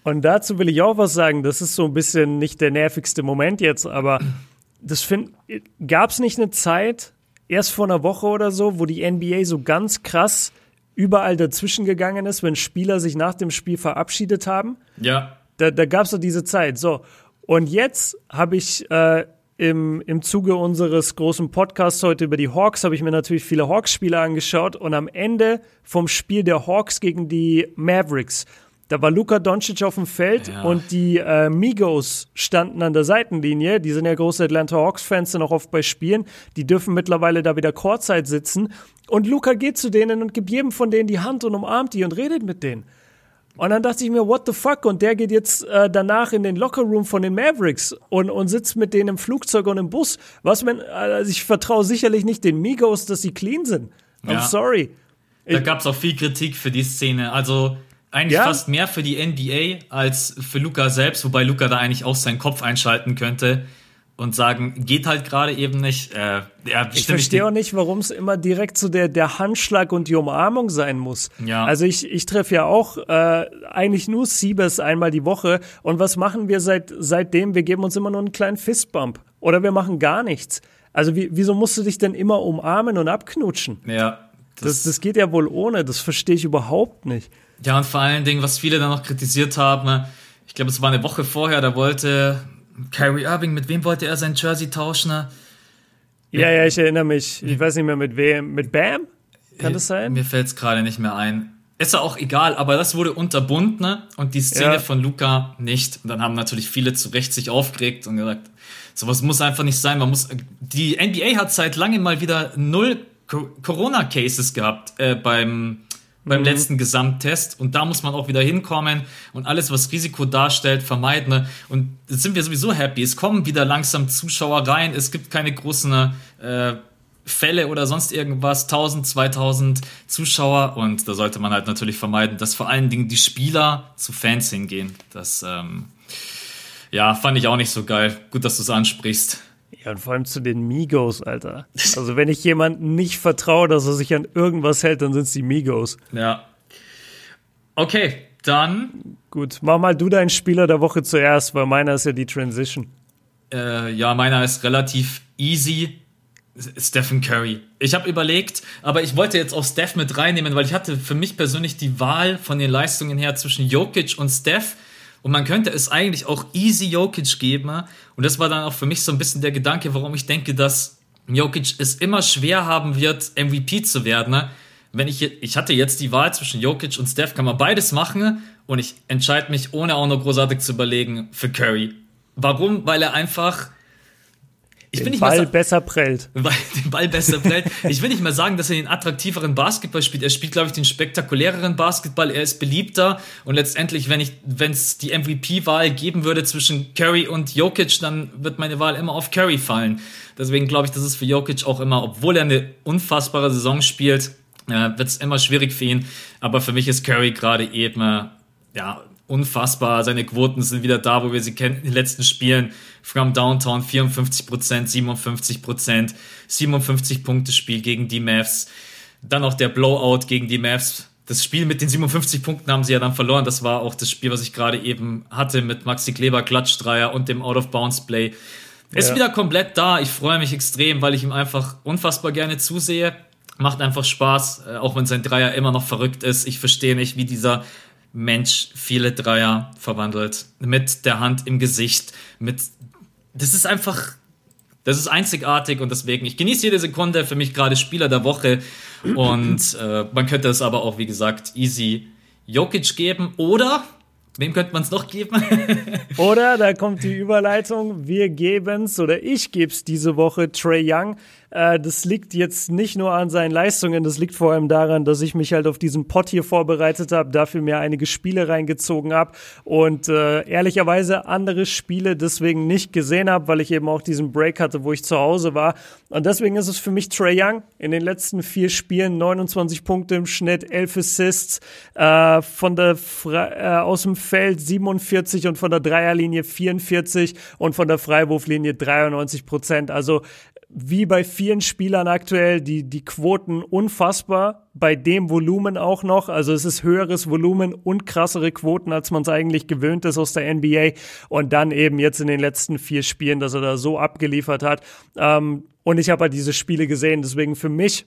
und dazu will ich auch was sagen. Das ist so ein bisschen nicht der nervigste Moment jetzt, aber das gab es nicht eine Zeit, erst vor einer Woche oder so, wo die NBA so ganz krass überall dazwischen gegangen ist, wenn Spieler sich nach dem Spiel verabschiedet haben? ja, Da, da gab es doch diese Zeit. So. Und jetzt habe ich äh, im, im Zuge unseres großen Podcasts heute über die Hawks, habe ich mir natürlich viele Hawks-Spiele angeschaut und am Ende vom Spiel der Hawks gegen die Mavericks, da war Luka Doncic auf dem Feld Ja. und die äh, Migos standen an der Seitenlinie. Die sind ja große Atlanta Hawks-Fans, sind auch oft bei Spielen. Die dürfen mittlerweile da wieder Courtside sitzen. Und Luka geht zu denen und gibt jedem von denen die Hand und umarmt die und redet mit denen. Und dann dachte ich mir, what the fuck? Und der geht jetzt äh, danach in den Lockerroom von den Mavericks und, und sitzt mit denen im Flugzeug und im Bus. Was wenn, also ich vertraue sicherlich nicht den Migos, dass sie clean sind. I'm Ja. sorry. Da gab es auch viel Kritik für die Szene. Also eigentlich Ja. fast mehr für die NBA als für Luca selbst, wobei Luca da eigentlich auch seinen Kopf einschalten könnte und sagen, geht halt gerade eben nicht. Äh, ja, Ich verstehe auch nicht, warum es immer direkt so der, der Handschlag und die Umarmung sein muss. Ja. Also ich, ich treffe ja auch äh, eigentlich nur Siebes einmal die Woche. Und was machen wir seit, seitdem? Wir geben uns immer nur einen kleinen Fistbump. Oder wir machen gar nichts. Also wie, wieso musst du dich denn immer umarmen und abknutschen? Ja, Das, das geht ja wohl ohne. Das verstehe ich überhaupt nicht. Ja, und vor allen Dingen, was viele dann noch kritisiert haben, ich glaube, es war eine Woche vorher, da wollte Kyrie Irving, mit wem wollte er sein Jersey tauschen? ne? Ja, ja, ich erinnere mich. Ich weiß nicht mehr mit wem. Mit Bam? Kann das sein? Mir fällt es gerade nicht mehr ein. Ist ja auch egal, aber das wurde unterbunden ne? und die Szene Ja. von Luca nicht. Und dann haben natürlich viele zu Recht sich aufgeregt und gesagt, sowas muss einfach nicht sein. Man muss, die NBA hat seit langem mal wieder null Co- Corona-Cases gehabt äh, beim beim mhm. letzten Gesamttest. Und da muss man auch wieder hinkommen und alles, was Risiko darstellt, vermeiden. Und jetzt sind wir sowieso happy. Es kommen wieder langsam Zuschauer rein. Es gibt keine großen äh, Fälle oder sonst irgendwas. 1000, 2000 Zuschauer. Und da sollte man halt natürlich vermeiden, dass vor allen Dingen die Spieler zu Fans hingehen. Das, ähm, ja, fand ich auch nicht so geil. Gut, dass du es ansprichst. Ja, und vor allem zu den Migos, Alter. Also, wenn ich jemandem nicht vertraue, dass er sich an irgendwas hält, dann sind es die Migos. Ja. Okay, dann. Gut, mach mal du deinen Spieler der Woche zuerst, weil meiner ist ja die Transition. Äh, ja, meiner ist relativ easy. Stephen Curry. Ich habe überlegt, aber ich wollte jetzt auch Steph mit reinnehmen, weil ich hatte für mich persönlich die Wahl von den Leistungen her zwischen Jokic und Steph. Und man könnte es eigentlich auch easy Jokic geben. Und das war dann auch für mich so ein bisschen der Gedanke, warum ich denke, dass Jokic es immer schwer haben wird, MVP zu werden. Wenn ich, ich hatte jetzt die Wahl zwischen Jokic und Steph, kann man beides machen. Und ich entscheide mich, ohne auch noch großartig zu überlegen, für Curry. Warum? Weil er einfach ich den Ball besser prellt. Weil den Ball besser prellt. ich will nicht mal sagen, dass er den attraktiveren Basketball spielt. Er spielt, glaube ich, den spektakuläreren Basketball. Er ist beliebter. Und letztendlich, wenn es die MVP-Wahl geben würde zwischen Curry und Jokic, dann wird meine Wahl immer auf Curry fallen. Deswegen glaube ich, dass es für Jokic auch immer, obwohl er eine unfassbare Saison spielt, äh, wird es immer schwierig für ihn. Aber für mich ist Curry gerade eben, äh, ja, unfassbar. Seine Quoten sind wieder da, wo wir sie kennen in den letzten Spielen. From Downtown 54%, 57%, 57 Punkte Spiel gegen die Mavs. Dann auch der Blowout gegen die Mavs. Das Spiel mit den 57 Punkten haben sie ja dann verloren. Das war auch das Spiel, was ich gerade eben hatte mit Maxi Kleber, Klatschdreier und dem Out-of-Bounds-Play. Ist ja. wieder komplett da. Ich freue mich extrem, weil ich ihm einfach unfassbar gerne zusehe. Macht einfach Spaß, äh, auch wenn sein Dreier immer noch verrückt ist. Ich verstehe nicht, wie dieser Mensch viele Dreier verwandelt. Mit der Hand im Gesicht, mit. Das ist einfach. Das ist einzigartig und deswegen, ich genieße jede Sekunde, für mich gerade Spieler der Woche. Und äh, man könnte es aber auch, wie gesagt, easy Jokic geben oder Wem könnte man es noch geben? oder, da kommt die Überleitung, wir geben es oder ich gebe es diese Woche Trey Young. Äh, das liegt jetzt nicht nur an seinen Leistungen, das liegt vor allem daran, dass ich mich halt auf diesen Pot hier vorbereitet habe, dafür mir einige Spiele reingezogen habe und äh, ehrlicherweise andere Spiele deswegen nicht gesehen habe, weil ich eben auch diesen Break hatte, wo ich zu Hause war. Und deswegen ist es für mich Trey Young in den letzten vier Spielen 29 Punkte im Schnitt, 11 Assists, äh, von der Fre äh, aus dem Feld 47 und von der Dreierlinie 44 und von der Freiwurflinie 93 Prozent. Also wie bei vielen Spielern aktuell die, die Quoten unfassbar, bei dem Volumen auch noch. Also es ist höheres Volumen und krassere Quoten, als man es eigentlich gewöhnt ist aus der NBA. Und dann eben jetzt in den letzten vier Spielen, dass er da so abgeliefert hat. Ähm, und ich habe halt diese Spiele gesehen. Deswegen für mich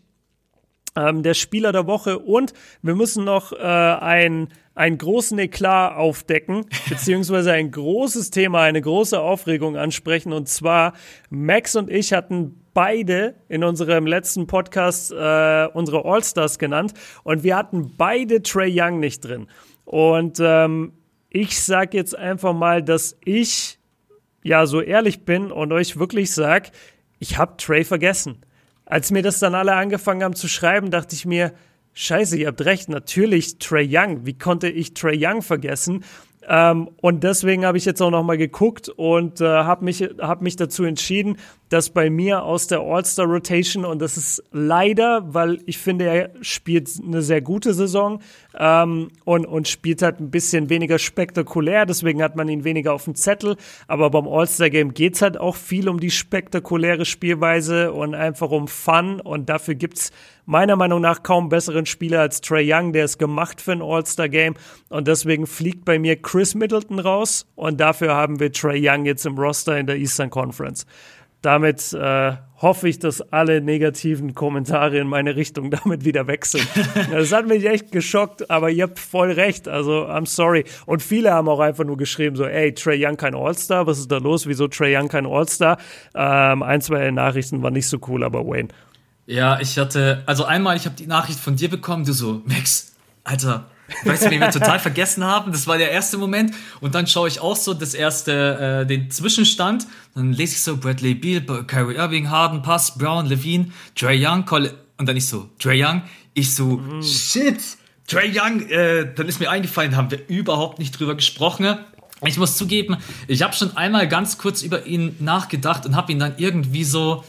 ähm, der Spieler der Woche. Und wir müssen noch äh, ein einen großen Eklat aufdecken, beziehungsweise ein großes Thema, eine große Aufregung ansprechen. Und zwar, Max und ich hatten beide in unserem letzten Podcast äh, unsere All-Stars genannt und wir hatten beide Trey Young nicht drin. Und ähm, ich sag jetzt einfach mal, dass ich ja so ehrlich bin und euch wirklich sag, ich habe Trey vergessen. Als mir das dann alle angefangen haben zu schreiben, dachte ich mir, Scheiße, ihr habt recht, natürlich Trey Young. Wie konnte ich Trey Young vergessen? Ähm, und deswegen habe ich jetzt auch noch mal geguckt und äh, habe mich, hab mich dazu entschieden, dass bei mir aus der All-Star Rotation, und das ist leider, weil ich finde, er spielt eine sehr gute Saison ähm, und, und spielt halt ein bisschen weniger spektakulär, deswegen hat man ihn weniger auf dem Zettel. Aber beim All-Star-Game geht es halt auch viel um die spektakuläre Spielweise und einfach um Fun. Und dafür gibt es meiner Meinung nach kaum besseren Spieler als Trey Young, der ist gemacht für ein All-Star-Game. Und deswegen fliegt bei mir Chris Middleton raus. Und dafür haben wir Trey Young jetzt im Roster in der Eastern Conference damit äh, hoffe ich, dass alle negativen Kommentare in meine Richtung damit wieder weg sind. das hat mich echt geschockt, aber ihr habt voll recht. Also, I'm sorry. Und viele haben auch einfach nur geschrieben, so, ey, Trey Young kein All-Star, was ist da los? Wieso Trey Young kein All-Star? Ähm, ein, zwei Nachrichten waren nicht so cool, aber Wayne. Ja, ich hatte, also einmal, ich habe die Nachricht von dir bekommen, du so, Max, Alter, Weißt du, wen wir total vergessen haben? Das war der erste Moment. Und dann schaue ich auch so das erste, äh, den Zwischenstand. Dann lese ich so Bradley Beal, Kyrie Irving, Harden, Pass, Brown, Levine, Trey Young, Cole. Und dann ich so, Trey Young. Ich so, shit, Trey Young, äh, dann ist mir eingefallen, haben wir überhaupt nicht drüber gesprochen. Ich muss zugeben, ich habe schon einmal ganz kurz über ihn nachgedacht und habe ihn dann irgendwie so,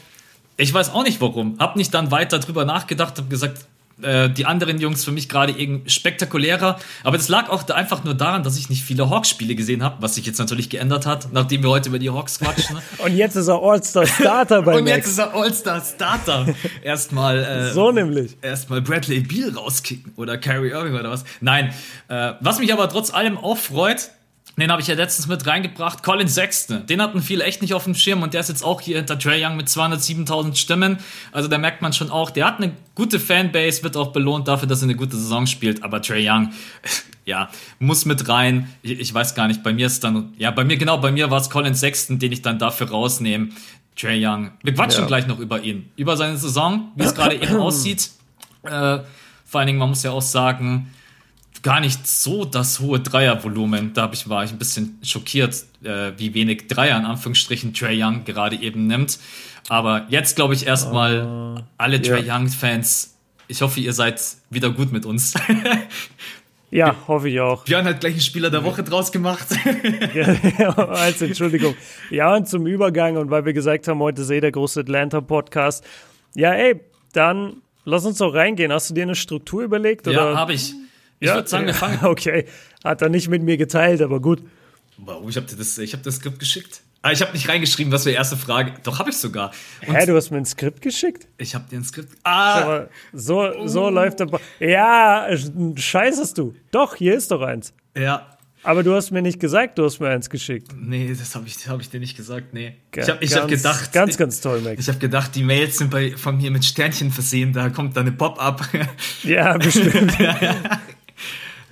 ich weiß auch nicht warum, habe nicht dann weiter drüber nachgedacht, habe gesagt, äh, die anderen Jungs für mich gerade spektakulärer. Aber das lag auch da einfach nur daran, dass ich nicht viele Hawks-Spiele gesehen habe, was sich jetzt natürlich geändert hat, nachdem wir heute über die Hawks quatschen. Und jetzt ist er All-Star-Starter bei Und Max. jetzt ist er All-Star-Starter. Erstmal äh, So nämlich. erstmal Bradley Beal rauskicken oder Kyrie Irving oder was. Nein, äh, was mich aber trotz allem auch freut, den habe ich ja letztens mit reingebracht, Colin Sexton. Den hatten viele echt nicht auf dem Schirm und der ist jetzt auch hier hinter Trey Young mit 207.000 Stimmen. Also da merkt man schon auch, der hat eine gute Fanbase, wird auch belohnt dafür, dass er eine gute Saison spielt. Aber Trey Young, ja, muss mit rein. Ich, ich weiß gar nicht, bei mir ist dann, ja, bei mir, genau, bei mir war es Colin Sexton, den ich dann dafür rausnehme. Trey Young. Wir quatschen Ja. gleich noch über ihn. Über seine Saison, wie es gerade eben aussieht. Äh, vor allen Dingen, man muss ja auch sagen, gar nicht so das hohe Dreiervolumen. Da ich, war ich ein bisschen schockiert, äh, wie wenig Dreier in Anführungsstrichen Trey Young gerade eben nimmt. Aber jetzt glaube ich erstmal alle Trey. Young-Fans. Ich hoffe, ihr seid wieder gut mit uns. Ja, hoffe ich auch. Björn hat gleich einen Spieler der Woche draus gemacht. Ja, als Entschuldigung. Ja, und zum Übergang und weil wir gesagt haben, heute eh der große Atlanta-Podcast. Ja, ey, dann lass uns doch reingehen. Hast du dir eine Struktur überlegt? ja, habe ich. Ich Ja? würde sagen, wir fangen. Okay, hat er nicht mit mir geteilt, aber gut. Warum? Ich habe das, ich hab das Skript geschickt. Ah, ich habe nicht reingeschrieben, was für erste Frage. Doch, habe ich sogar. Und Hä, du hast mir ein Skript geschickt? ich habe dir ein Skript. Ah, so, so läuft der. Ba ja, scheiß hast du. Doch, hier ist doch eins. ja. Aber du hast mir nicht gesagt, du hast mir eins geschickt. Nee, das habe ich, hab ich dir nicht gesagt, nee. Ga- Ich habe ich ganz, hab gedacht, Ganz, ganz toll, Max. ich habe gedacht, die Mails sind bei, von mir mit Sternchen versehen, da kommt dann eine Pop-up. Ja, bestimmt.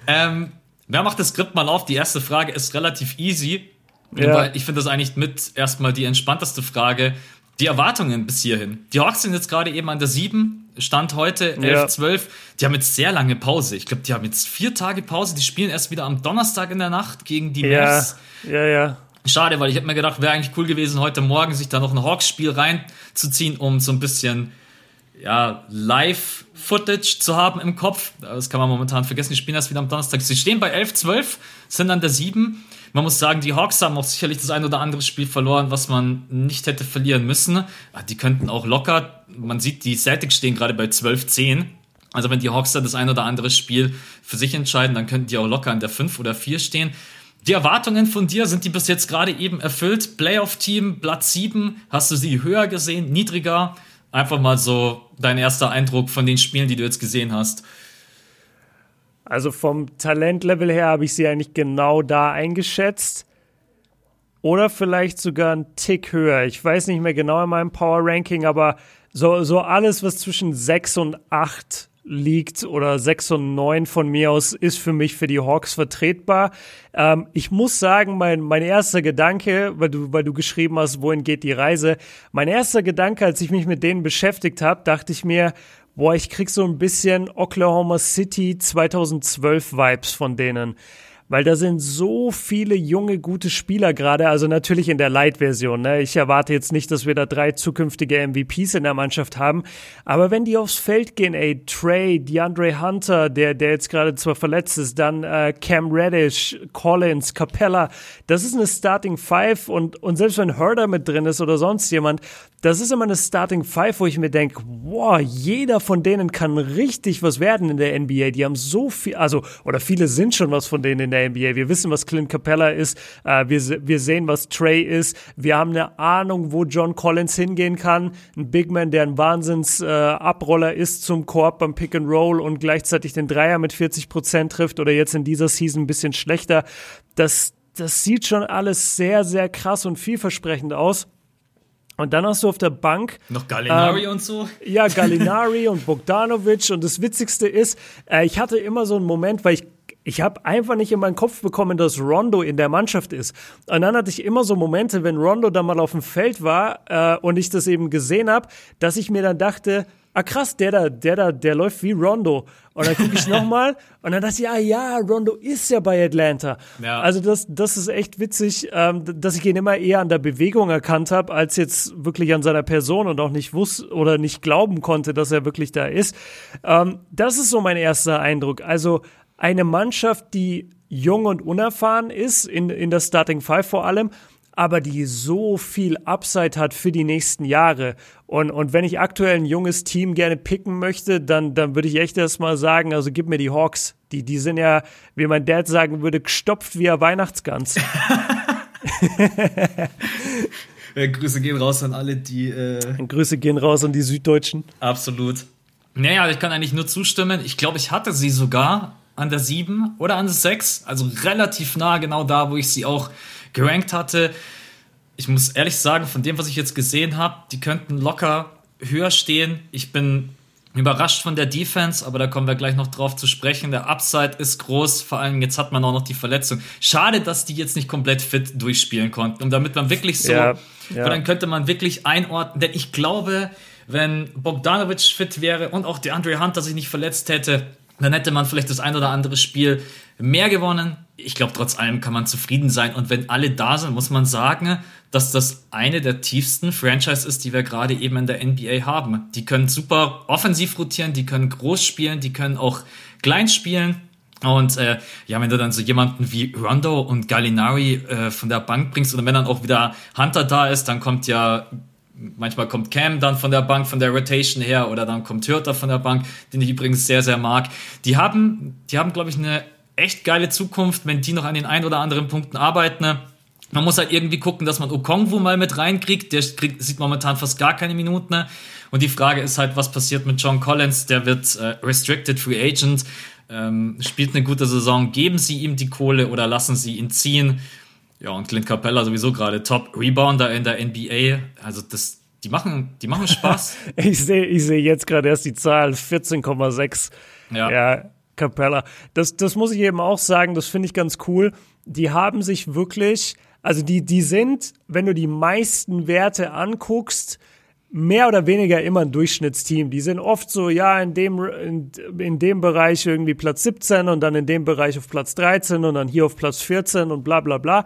Ähm, wer macht das Skript mal auf? Die erste Frage ist relativ easy, Ja. ich finde das eigentlich mit erstmal die entspannteste Frage. Die Erwartungen bis hierhin. Die Hawks sind jetzt gerade eben an der 7, Stand heute 11, Ja. 12. Die haben jetzt sehr lange Pause. Ich glaube, die haben jetzt vier Tage Pause. Die spielen erst wieder am Donnerstag in der Nacht gegen die ja, Mavs. ja, ja. Schade, weil ich habe mir gedacht, wäre eigentlich cool gewesen, heute Morgen sich da noch ein Hawks-Spiel reinzuziehen, um so ein bisschen ja, Live-Footage zu haben im Kopf. Das kann man momentan vergessen. Die spielen erst wieder am Donnerstag. Sie stehen bei 11, 12, sind an der 7. Man muss sagen, die Hawks haben auch sicherlich das ein oder andere Spiel verloren, was man nicht hätte verlieren müssen. Ah, Die könnten auch locker, man sieht, die Celtics stehen gerade bei 12, 10. Also wenn die Hawks da das ein oder andere Spiel für sich entscheiden, dann könnten die auch locker an der 5 oder 4 stehen. Die Erwartungen von dir, sind die bis jetzt gerade eben erfüllt? Playoff-Team, Platz 7, hast du sie höher gesehen, niedriger? Einfach mal so dein erster Eindruck von den Spielen, die du jetzt gesehen hast. Also vom Talentlevel her habe ich sie eigentlich genau da eingeschätzt. Oder vielleicht sogar einen Tick höher. Ich weiß nicht mehr genau in meinem Power Ranking, aber so, so alles, was zwischen 6 und 8 liegt oder 6 und 9 von mir aus, ist für mich für die Hawks vertretbar. Ähm, ich muss sagen, mein, mein erster Gedanke, weil du, weil du geschrieben hast, wohin geht die Reise, mein erster Gedanke, als ich mich mit denen beschäftigt habe, dachte ich mir, boah, ich krieg so ein bisschen Oklahoma City 2012 Vibes von denen. Weil da sind so viele junge, gute Spieler gerade, also natürlich in der Light-Version. Ne? Ich erwarte jetzt nicht, dass wir da drei zukünftige MVPs in der Mannschaft haben. Aber wenn die aufs Feld gehen, ey, Trey, DeAndre Hunter, der, der jetzt gerade zwar verletzt ist, dann äh, Cam Reddish, Collins, Capella, das ist eine Starting Five und, und selbst wenn Herder mit drin ist oder sonst jemand, das ist immer eine Starting Five, wo ich mir denke, wow, jeder von denen kann richtig was werden in der NBA. Die haben so viel, also, oder viele sind schon was von denen in der NBA. Wir wissen, was Clint Capella ist. Äh, wir, wir sehen, was Trey ist. Wir haben eine Ahnung, wo John Collins hingehen kann. Ein Big Man, der ein Wahnsinns äh, ist zum Korb beim Pick and Roll und gleichzeitig den Dreier mit 40 Prozent trifft oder jetzt in dieser Season ein bisschen schlechter. Das, das sieht schon alles sehr, sehr krass und vielversprechend aus. Und dann hast du auf der Bank Noch Gallinari Ähm, und so. ja, Gallinari und Bogdanovic. Und das Witzigste ist, äh, ich hatte immer so einen Moment, weil ich ich habe einfach nicht in meinen Kopf bekommen, dass Rondo in der Mannschaft ist. Und dann hatte ich immer so Momente, wenn Rondo da mal auf dem Feld war äh, und ich das eben gesehen habe, dass ich mir dann dachte, ah krass, der da, der da, der läuft wie Rondo. Und dann gucke ich nochmal und dann dachte ich, ah ja, Rondo ist ja bei Atlanta. Ja. Also das, das ist echt witzig, ähm, dass ich ihn immer eher an der Bewegung erkannt habe, als jetzt wirklich an seiner Person und auch nicht wusste oder nicht glauben konnte, dass er wirklich da ist. Ähm, das ist so mein erster Eindruck. Also eine Mannschaft, die jung und unerfahren ist, in, in der Starting Five vor allem, aber die so viel Upside hat für die nächsten Jahre. Und, und wenn ich aktuell ein junges Team gerne picken möchte, dann, dann würde ich echt erstmal sagen, also gib mir die Hawks. Die, die sind ja, wie mein Dad sagen würde, gestopft wie ein Weihnachtsgans. ja, Grüße gehen raus an alle, die. Äh Grüße gehen raus an die Süddeutschen. Absolut. Naja, ich kann eigentlich nur zustimmen. Ich glaube, ich hatte sie sogar an der 7 oder an der 6. Also relativ nah, genau da, wo ich sie auch gerankt hatte. Ich muss ehrlich sagen, von dem, was ich jetzt gesehen habe, die könnten locker höher stehen. Ich bin überrascht von der Defense, aber da kommen wir gleich noch drauf zu sprechen. Der Upside ist groß, vor allem jetzt hat man auch noch die Verletzung. Schade, dass die jetzt nicht komplett fit durchspielen konnten. Und damit man wirklich so, ja, ja. dann könnte man wirklich einordnen, denn ich glaube, wenn Bogdanovic fit wäre und auch der Andre Hunter sich nicht verletzt hätte, dann hätte man vielleicht das ein oder andere Spiel mehr gewonnen. Ich glaube, trotz allem kann man zufrieden sein. Und wenn alle da sind, muss man sagen, dass das eine der tiefsten Franchise ist, die wir gerade eben in der NBA haben. Die können super offensiv rotieren, die können groß spielen, die können auch klein spielen. Und äh, ja, wenn du dann so jemanden wie Rondo und Gallinari äh, von der Bank bringst oder wenn dann auch wieder Hunter da ist, dann kommt ja manchmal kommt Cam dann von der Bank, von der Rotation her, oder dann kommt Hürter von der Bank, den ich übrigens sehr, sehr mag. Die haben, die haben, glaube ich, eine echt geile Zukunft, wenn die noch an den ein oder anderen Punkten arbeiten. Man muss halt irgendwie gucken, dass man Okongwu mal mit reinkriegt. Der kriegt, sieht momentan fast gar keine Minuten. Und die Frage ist halt, was passiert mit John Collins? Der wird äh, Restricted Free Agent, ähm, spielt eine gute Saison. Geben sie ihm die Kohle oder lassen sie ihn ziehen? Ja, und Clint Capella sowieso gerade Top Rebounder in der NBA. Also das, die machen, die machen Spaß. ich sehe, ich sehe jetzt gerade erst die Zahl 14,6. Ja. ja, Capella. Das, das muss ich eben auch sagen. Das finde ich ganz cool. Die haben sich wirklich, also die, die sind, wenn du die meisten Werte anguckst, mehr oder weniger immer ein Durchschnittsteam. Die sind oft so, ja, in dem, in, in, dem Bereich irgendwie Platz 17 und dann in dem Bereich auf Platz 13 und dann hier auf Platz 14 und bla bla bla.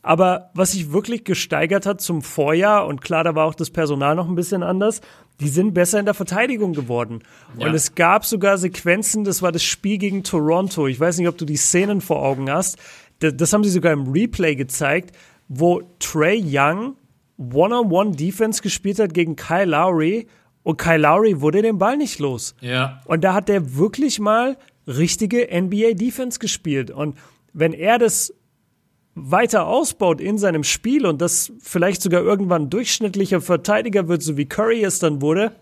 Aber was sich wirklich gesteigert hat zum Vorjahr, und klar, da war auch das Personal noch ein bisschen anders, die sind besser in der Verteidigung geworden. Ja. Und es gab sogar Sequenzen, das war das Spiel gegen Toronto. Ich weiß nicht, ob du die Szenen vor Augen hast. Das, das haben sie sogar im Replay gezeigt, wo Trey Young One-on-One-Defense gespielt hat gegen Kyle Lowry und Kyle Lowry wurde den Ball nicht los. Ja. Und da hat der wirklich mal richtige NBA-Defense gespielt. Und wenn er das weiter ausbaut in seinem Spiel und das vielleicht sogar irgendwann durchschnittlicher Verteidiger wird, so wie Curry es dann wurde,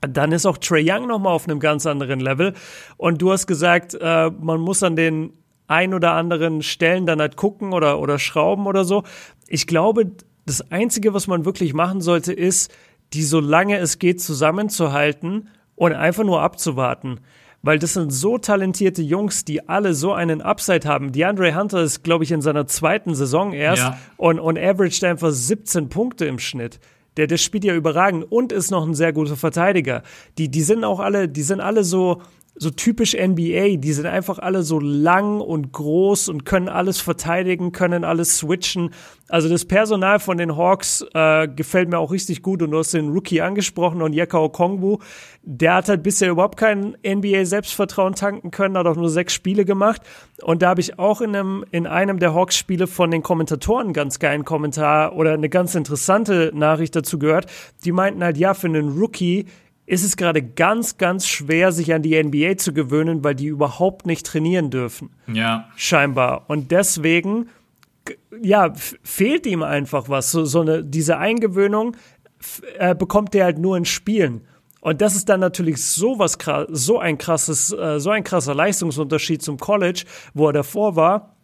dann ist auch Trey Young nochmal auf einem ganz anderen Level. Und du hast gesagt, äh, man muss an den ein oder anderen Stellen dann halt gucken oder, oder schrauben oder so. Ich glaube, das Einzige, was man wirklich machen sollte, ist, die so lange es geht zusammenzuhalten und einfach nur abzuwarten. Weil das sind so talentierte Jungs, die alle so einen Upside haben. DeAndre Hunter ist, glaube ich, in seiner zweiten Saison erst ja. und, und averaged einfach 17 Punkte im Schnitt. Der, der spielt ja überragend und ist noch ein sehr guter Verteidiger. Die, die sind auch alle, die sind alle so, so typisch NBA. Die sind einfach alle so lang und groß und können alles verteidigen, können alles switchen. Also das Personal von den Hawks äh, gefällt mir auch richtig gut und du hast den Rookie angesprochen und Yeka Okongwu, der hat halt bisher überhaupt kein NBA-Selbstvertrauen tanken können, hat auch nur sechs Spiele gemacht und da habe ich auch in einem, in einem der Hawks-Spiele von den Kommentatoren einen ganz geilen Kommentar oder eine ganz interessante Nachricht dazu gehört. Die meinten halt, ja, für einen Rookie ist es gerade ganz, ganz schwer, sich an die NBA zu gewöhnen, weil die überhaupt nicht trainieren dürfen. Ja. Scheinbar. Und deswegen, ja, fehlt ihm einfach was. So, so eine, diese Eingewöhnung äh, bekommt er halt nur in Spielen. Und das ist dann natürlich so was so ein krasses, äh, so ein krasser Leistungsunterschied zum College, wo er davor war.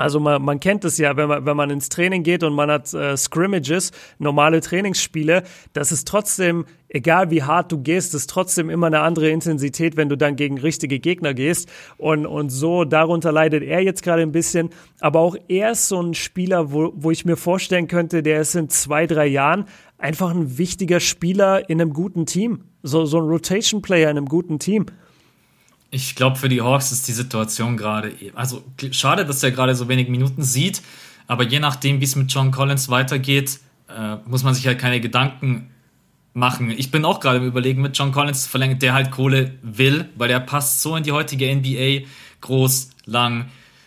Also man, man kennt es ja, wenn man, wenn man ins Training geht und man hat äh, Scrimmages, normale Trainingsspiele, das ist trotzdem, egal wie hart du gehst, ist trotzdem immer eine andere Intensität, wenn du dann gegen richtige Gegner gehst. Und, und so, darunter leidet er jetzt gerade ein bisschen. Aber auch er ist so ein Spieler, wo, wo ich mir vorstellen könnte, der ist in zwei, drei Jahren einfach ein wichtiger Spieler in einem guten Team. So, so ein Rotation-Player in einem guten Team. Ich glaube, für die Hawks ist die Situation gerade, also schade, dass er gerade so wenig Minuten sieht, aber je nachdem, wie es mit John Collins weitergeht, äh, muss man sich halt keine Gedanken machen. Ich bin auch gerade im Überlegen, mit John Collins zu verlängern, der halt Kohle will, weil der passt so in die heutige NBA, groß, lang.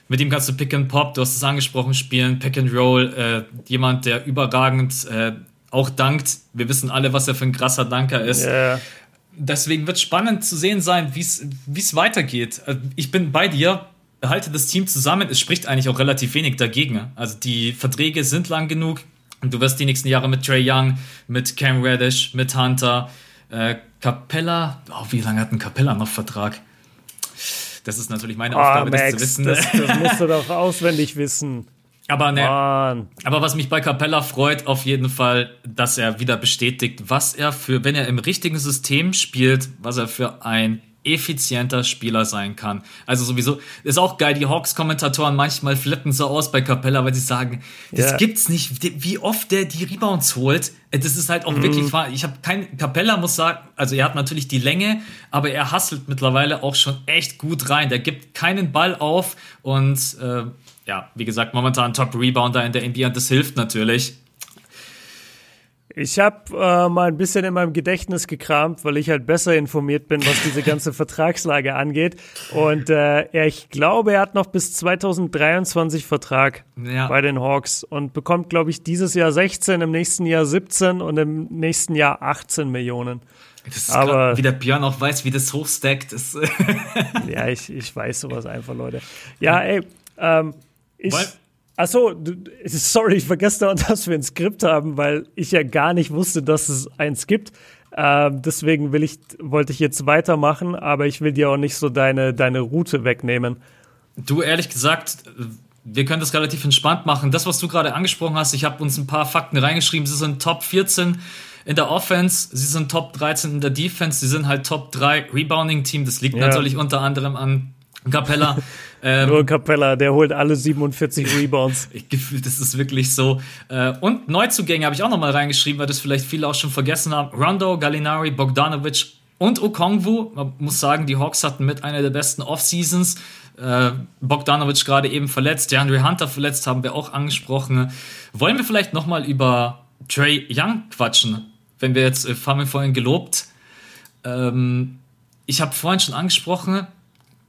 Mit ihm kannst du Pick and Pop, du hast es angesprochen, spielen, Pick and Roll, äh, jemand, der überragend äh, auch dankt. Wir wissen alle, was er für ein krasser Danker ist. Yeah deswegen wird es spannend zu sehen sein, wie es weitergeht. Also, ich bin bei dir, halte das Team zusammen. Es spricht eigentlich auch relativ wenig dagegen. Also die Verträge sind lang genug. Und du wirst die nächsten Jahre mit Trey Young, mit Cam Reddish, mit Hunter, äh, Capella. Oh, wie lange hat ein Capella noch Vertrag? Das ist natürlich meine Aufgabe, oh, Max, das zu wissen. Das, das musst du doch auswendig wissen. Aber, ne, aber was mich bei Capella freut, auf jeden Fall, dass er wieder bestätigt, was er für, wenn er im richtigen System spielt, was er für ein effizienter Spieler sein kann. Also sowieso ist auch geil, die Hawks-Kommentatoren manchmal flippen so aus bei Capella, weil sie sagen, das ja. gibt's nicht, wie oft der die Rebounds holt. Das ist halt auch mhm. wirklich wahr. Ich habe kein Capella muss sagen, also er hat natürlich die Länge, aber er hasselt mittlerweile auch schon echt gut rein. Der gibt keinen Ball auf und äh, ja, wie gesagt, momentan Top-Rebounder in der NBA und das hilft natürlich. Ich habe äh, mal ein bisschen in meinem Gedächtnis gekramt, weil ich halt besser informiert bin, was diese ganze Vertragslage angeht. Und äh, ich glaube, er hat noch bis 2023 Vertrag ja. bei den Hawks und bekommt, glaube ich, dieses Jahr 16, im nächsten Jahr 17 und im nächsten Jahr 18 Millionen. Das ist Aber grad, wie der Björn auch weiß, wie das hochstackt ist. ja, ich, ich weiß sowas einfach, Leute. Ja, ey, ähm, ich, Achso, sorry, ich vergesse da, dass wir ein Skript haben, weil ich ja gar nicht wusste, dass es eins gibt. Ähm, deswegen will ich, wollte ich jetzt weitermachen, aber ich will dir auch nicht so deine, deine Route wegnehmen. Du, ehrlich gesagt, wir können das relativ entspannt machen. Das, was du gerade angesprochen hast, ich habe uns ein paar Fakten reingeschrieben. Sie sind Top 14 in der Offense, sie sind Top 13 in der Defense, sie sind halt Top 3 Rebounding-Team. Das liegt ja. natürlich unter anderem an Capella. Ähm, Nur Capella, der holt alle 47 Rebounds. das ist wirklich so. Äh, und Neuzugänge habe ich auch nochmal reingeschrieben, weil das vielleicht viele auch schon vergessen haben. Rondo, Gallinari, Bogdanovic und Okongwu. Man muss sagen, die Hawks hatten mit einer der besten Off-Seasons. Äh, Bogdanovic gerade eben verletzt, der Andre Hunter verletzt, haben wir auch angesprochen. Wollen wir vielleicht nochmal über Trey Young quatschen? Wenn wir jetzt, äh, haben wir vorhin gelobt. Ähm, ich habe vorhin schon angesprochen,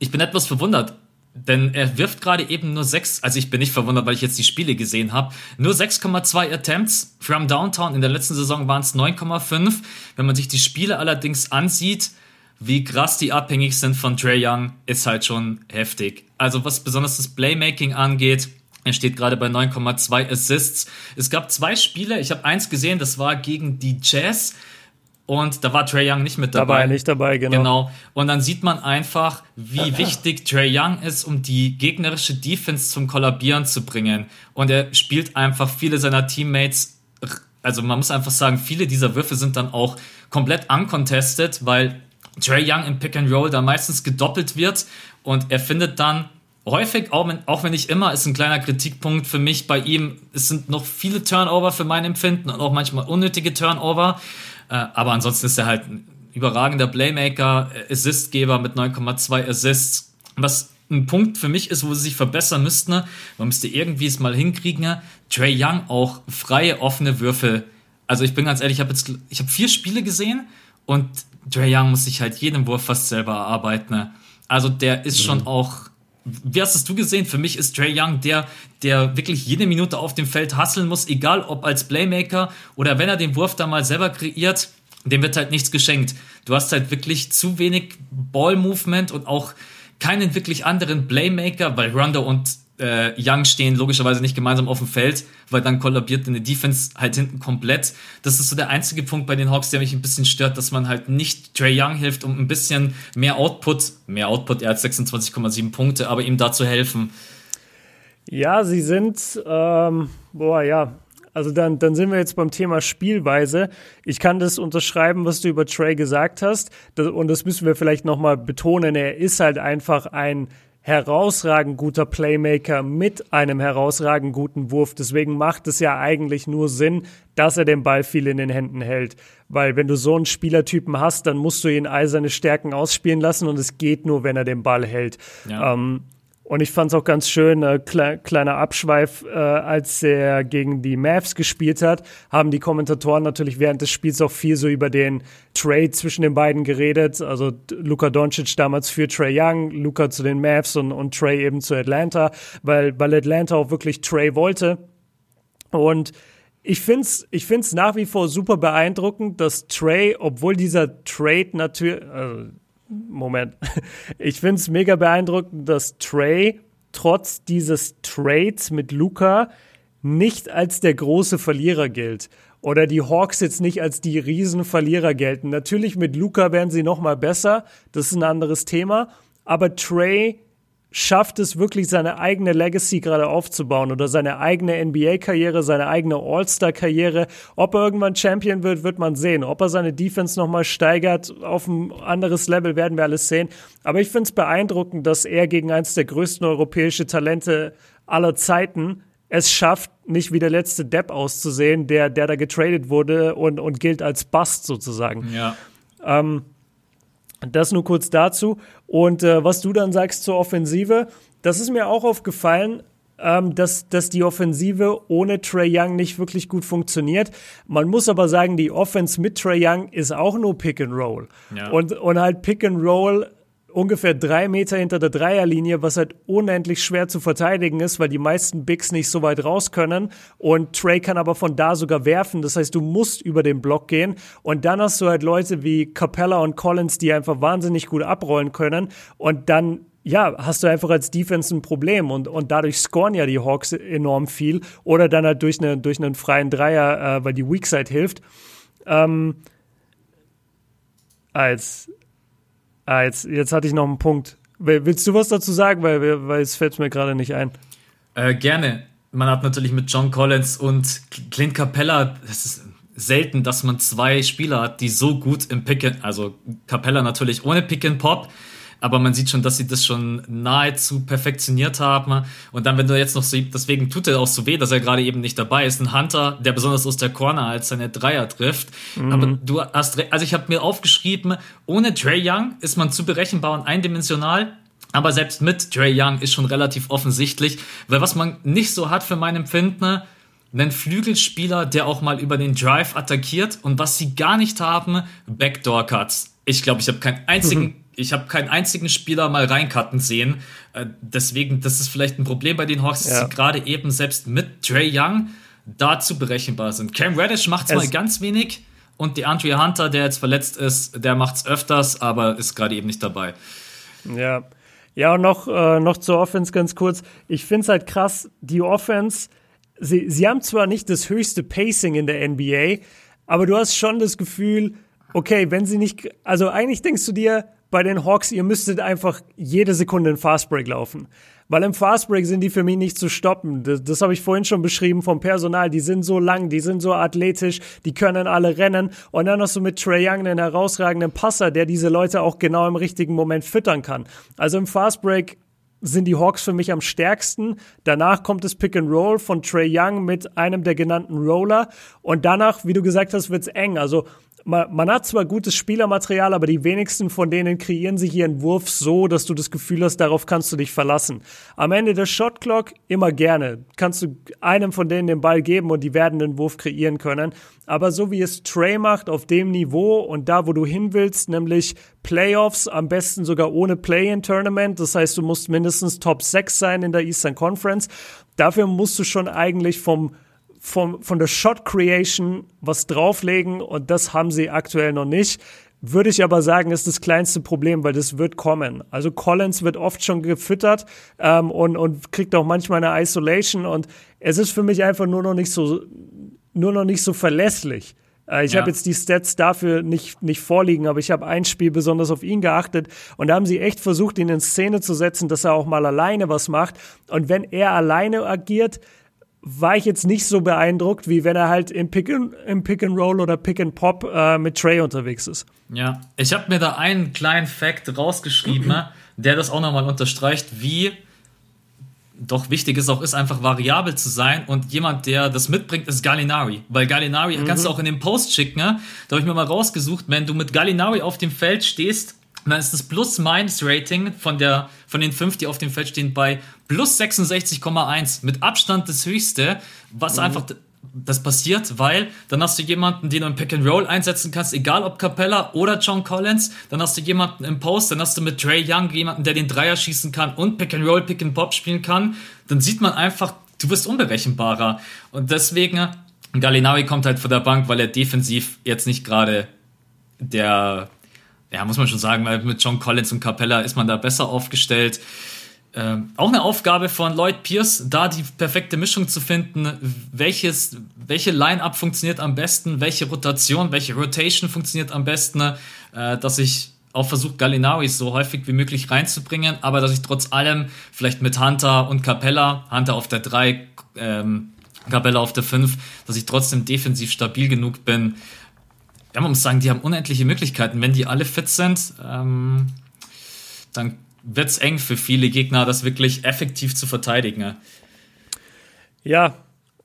ich bin etwas verwundert, denn er wirft gerade eben nur sechs, also ich bin nicht verwundert, weil ich jetzt die Spiele gesehen habe, nur 6,2 Attempts from Downtown. In der letzten Saison waren es 9,5. Wenn man sich die Spiele allerdings ansieht, wie krass die abhängig sind von Trey Young, ist halt schon heftig. Also was besonders das Playmaking angeht, er steht gerade bei 9,2 Assists. Es gab zwei Spiele, ich habe eins gesehen, das war gegen die Jazz. Und da war Trey Young nicht mit dabei. Dabei, nicht dabei, genau. Genau. Und dann sieht man einfach, wie wichtig Trey Young ist, um die gegnerische Defense zum Kollabieren zu bringen. Und er spielt einfach viele seiner Teammates, also man muss einfach sagen, viele dieser Würfe sind dann auch komplett uncontested, weil Trey Young im Pick and Roll da meistens gedoppelt wird und er findet dann häufig, auch wenn, auch wenn nicht immer, ist ein kleiner Kritikpunkt für mich bei ihm. Es sind noch viele Turnover für mein Empfinden und auch manchmal unnötige Turnover. Äh, aber ansonsten ist er halt ein überragender Playmaker, Assistgeber mit 9,2 Assists. Was ein Punkt für mich ist, wo sie sich verbessern müssten. Man müsste irgendwie es mal hinkriegen. Trey Young auch freie, offene Würfe. Also ich bin ganz ehrlich, ich habe jetzt, ich habe vier Spiele gesehen und Trey Young muss sich halt jeden Wurf fast selber erarbeiten. Also der ist schon mhm. auch wie hast es du gesehen? Für mich ist Trey Young der, der wirklich jede Minute auf dem Feld hasseln muss, egal ob als Playmaker oder wenn er den Wurf da mal selber kreiert, dem wird halt nichts geschenkt. Du hast halt wirklich zu wenig Ball-Movement und auch keinen wirklich anderen Playmaker, weil Rondo und äh, Young stehen logischerweise nicht gemeinsam auf dem Feld, weil dann kollabiert eine Defense halt hinten komplett. Das ist so der einzige Punkt bei den Hawks, der mich ein bisschen stört, dass man halt nicht Trey Young hilft, um ein bisschen mehr Output, mehr Output, er hat 26,7 Punkte, aber ihm da zu helfen. Ja, sie sind, ähm, boah, ja. Also dann, dann sind wir jetzt beim Thema Spielweise. Ich kann das unterschreiben, was du über Trey gesagt hast. und das müssen wir vielleicht nochmal betonen. Er ist halt einfach ein herausragend guter Playmaker mit einem herausragend guten Wurf. Deswegen macht es ja eigentlich nur Sinn, dass er den Ball viel in den Händen hält. Weil wenn du so einen Spielertypen hast, dann musst du ihn all seine Stärken ausspielen lassen und es geht nur, wenn er den Ball hält. Ja. Ähm, und ich fand es auch ganz schön, äh, kle kleiner Abschweif, äh, als er gegen die Mavs gespielt hat, haben die Kommentatoren natürlich während des Spiels auch viel so über den Trade zwischen den beiden geredet. Also Luka Doncic damals für Trey Young, Luka zu den Mavs und, und Trey eben zu Atlanta, weil, weil Atlanta auch wirklich Trey wollte. Und ich find's, ich find's nach wie vor super beeindruckend, dass Trey, obwohl dieser Trade natürlich, äh, Moment. Ich finde es mega beeindruckend, dass Trey trotz dieses Trades mit Luca nicht als der große Verlierer gilt. Oder die Hawks jetzt nicht als die Riesenverlierer gelten. Natürlich mit Luca werden sie noch mal besser. Das ist ein anderes Thema. Aber Trey schafft es wirklich, seine eigene Legacy gerade aufzubauen oder seine eigene NBA-Karriere, seine eigene All-Star-Karriere. Ob er irgendwann Champion wird, wird man sehen. Ob er seine Defense nochmal steigert auf ein anderes Level, werden wir alles sehen. Aber ich finde es beeindruckend, dass er gegen eines der größten europäischen Talente aller Zeiten es schafft, nicht wie der letzte Depp auszusehen, der, der da getradet wurde und, und gilt als Bust sozusagen. Ja. Ähm, das nur kurz dazu. Und äh, was du dann sagst zur Offensive, das ist mir auch aufgefallen, ähm, dass, dass die Offensive ohne Trey Young nicht wirklich gut funktioniert. Man muss aber sagen, die Offense mit Trey Young ist auch nur Pick and Roll. Ja. Und, und halt Pick and Roll ungefähr drei Meter hinter der Dreierlinie, was halt unendlich schwer zu verteidigen ist, weil die meisten Bigs nicht so weit raus können. Und Trey kann aber von da sogar werfen. Das heißt, du musst über den Block gehen. Und dann hast du halt Leute wie Capella und Collins, die einfach wahnsinnig gut abrollen können. Und dann ja, hast du einfach als Defense ein Problem und, und dadurch scoren ja die Hawks enorm viel oder dann halt durch, eine, durch einen freien Dreier, äh, weil die Weakside hilft. Ähm, als Ah, jetzt, jetzt hatte ich noch einen Punkt. Willst du was dazu sagen? Weil, weil es fällt mir gerade nicht ein. Äh, gerne. Man hat natürlich mit John Collins und Clint Capella, es ist selten, dass man zwei Spieler hat, die so gut im Pick, also Capella natürlich ohne Pick and Pop, aber man sieht schon, dass sie das schon nahezu perfektioniert haben. Und dann, wenn du jetzt noch so, deswegen tut er auch so weh, dass er gerade eben nicht dabei ist. Ein Hunter, der besonders aus der Corner als seine Dreier trifft. Mhm. Aber du hast, also ich habe mir aufgeschrieben, ohne Trey Young ist man zu berechenbar und eindimensional. Aber selbst mit Trey Young ist schon relativ offensichtlich, weil was man nicht so hat für mein Empfinden, einen Flügelspieler, der auch mal über den Drive attackiert und was sie gar nicht haben, Backdoor Cuts. Ich glaube, ich habe keinen einzigen mhm ich habe keinen einzigen Spieler mal reinkarten sehen. Äh, deswegen, das ist vielleicht ein Problem bei den Hawks, dass sie gerade eben selbst mit Trey Young dazu berechenbar sind. Cam Reddish macht es mal ganz wenig und die Andre Hunter, der jetzt verletzt ist, der macht es öfters, aber ist gerade eben nicht dabei. Ja. Ja, und noch, äh, noch zur Offense ganz kurz. Ich finde es halt krass, die Offense, sie, sie haben zwar nicht das höchste Pacing in der NBA, aber du hast schon das Gefühl, okay, wenn sie nicht, also eigentlich denkst du dir, bei den Hawks, ihr müsstet einfach jede Sekunde in Fastbreak laufen. Weil im Fastbreak sind die für mich nicht zu stoppen. Das, das habe ich vorhin schon beschrieben vom Personal. Die sind so lang, die sind so athletisch, die können alle rennen. Und dann hast du mit Trey Young einen herausragenden Passer, der diese Leute auch genau im richtigen Moment füttern kann. Also im Fastbreak sind die Hawks für mich am stärksten. Danach kommt das Pick and Roll von Trey Young mit einem der genannten Roller. Und danach, wie du gesagt hast, wird's eng. Also man, man hat zwar gutes Spielermaterial, aber die wenigsten von denen kreieren sich ihren Wurf so, dass du das Gefühl hast, darauf kannst du dich verlassen. Am Ende der Shotclock immer gerne. Kannst du einem von denen den Ball geben und die werden den Wurf kreieren können. Aber so wie es Trey macht, auf dem Niveau und da, wo du hin willst, nämlich Playoffs, am besten sogar ohne Play-in-Tournament. Das heißt, du musst mindestens Top 6 sein in der Eastern Conference. Dafür musst du schon eigentlich vom vom, von der Shot Creation was drauflegen und das haben sie aktuell noch nicht. Würde ich aber sagen, ist das kleinste Problem, weil das wird kommen. Also Collins wird oft schon gefüttert ähm, und, und kriegt auch manchmal eine Isolation und es ist für mich einfach nur noch nicht so, nur noch nicht so verlässlich. Äh, ich ja. habe jetzt die Stats dafür nicht, nicht vorliegen, aber ich habe ein Spiel besonders auf ihn geachtet und da haben sie echt versucht, ihn in Szene zu setzen, dass er auch mal alleine was macht. Und wenn er alleine agiert, war ich jetzt nicht so beeindruckt, wie wenn er halt im Pick and, im Pick and Roll oder Pick and Pop äh, mit Trey unterwegs ist. Ja, ich habe mir da einen kleinen Fact rausgeschrieben, mhm. der das auch nochmal unterstreicht, wie doch wichtig ist auch ist, einfach variabel zu sein und jemand, der das mitbringt, ist Gallinari. Weil Gallinari mhm. kannst du auch in den Post schicken, ne? da habe ich mir mal rausgesucht, wenn du mit Gallinari auf dem Feld stehst, dann ist das Plus-Minus-Rating von, von den fünf, die auf dem Feld stehen, bei plus 66,1. Mit Abstand das höchste, was mhm. einfach das passiert, weil dann hast du jemanden, den du im Pick and Roll einsetzen kannst, egal ob Capella oder John Collins. Dann hast du jemanden im Post, dann hast du mit Trey Young jemanden, der den Dreier schießen kann und Pick and Roll, Pick and Pop spielen kann. Dann sieht man einfach, du bist unberechenbarer. Und deswegen, Gallinari kommt halt von der Bank, weil er defensiv jetzt nicht gerade der, ja, muss man schon sagen, weil mit John Collins und Capella ist man da besser aufgestellt. Ähm, auch eine Aufgabe von Lloyd Pierce, da die perfekte Mischung zu finden, welches, welche Line-Up funktioniert am besten, welche Rotation, welche Rotation funktioniert am besten, äh, dass ich auch versuche, Gallinari so häufig wie möglich reinzubringen, aber dass ich trotz allem vielleicht mit Hunter und Capella, Hunter auf der 3, ähm, Capella auf der 5, dass ich trotzdem defensiv stabil genug bin. Ja, man muss sagen, die haben unendliche Möglichkeiten. Wenn die alle fit sind, ähm, dann wird es eng für viele Gegner, das wirklich effektiv zu verteidigen. Ja,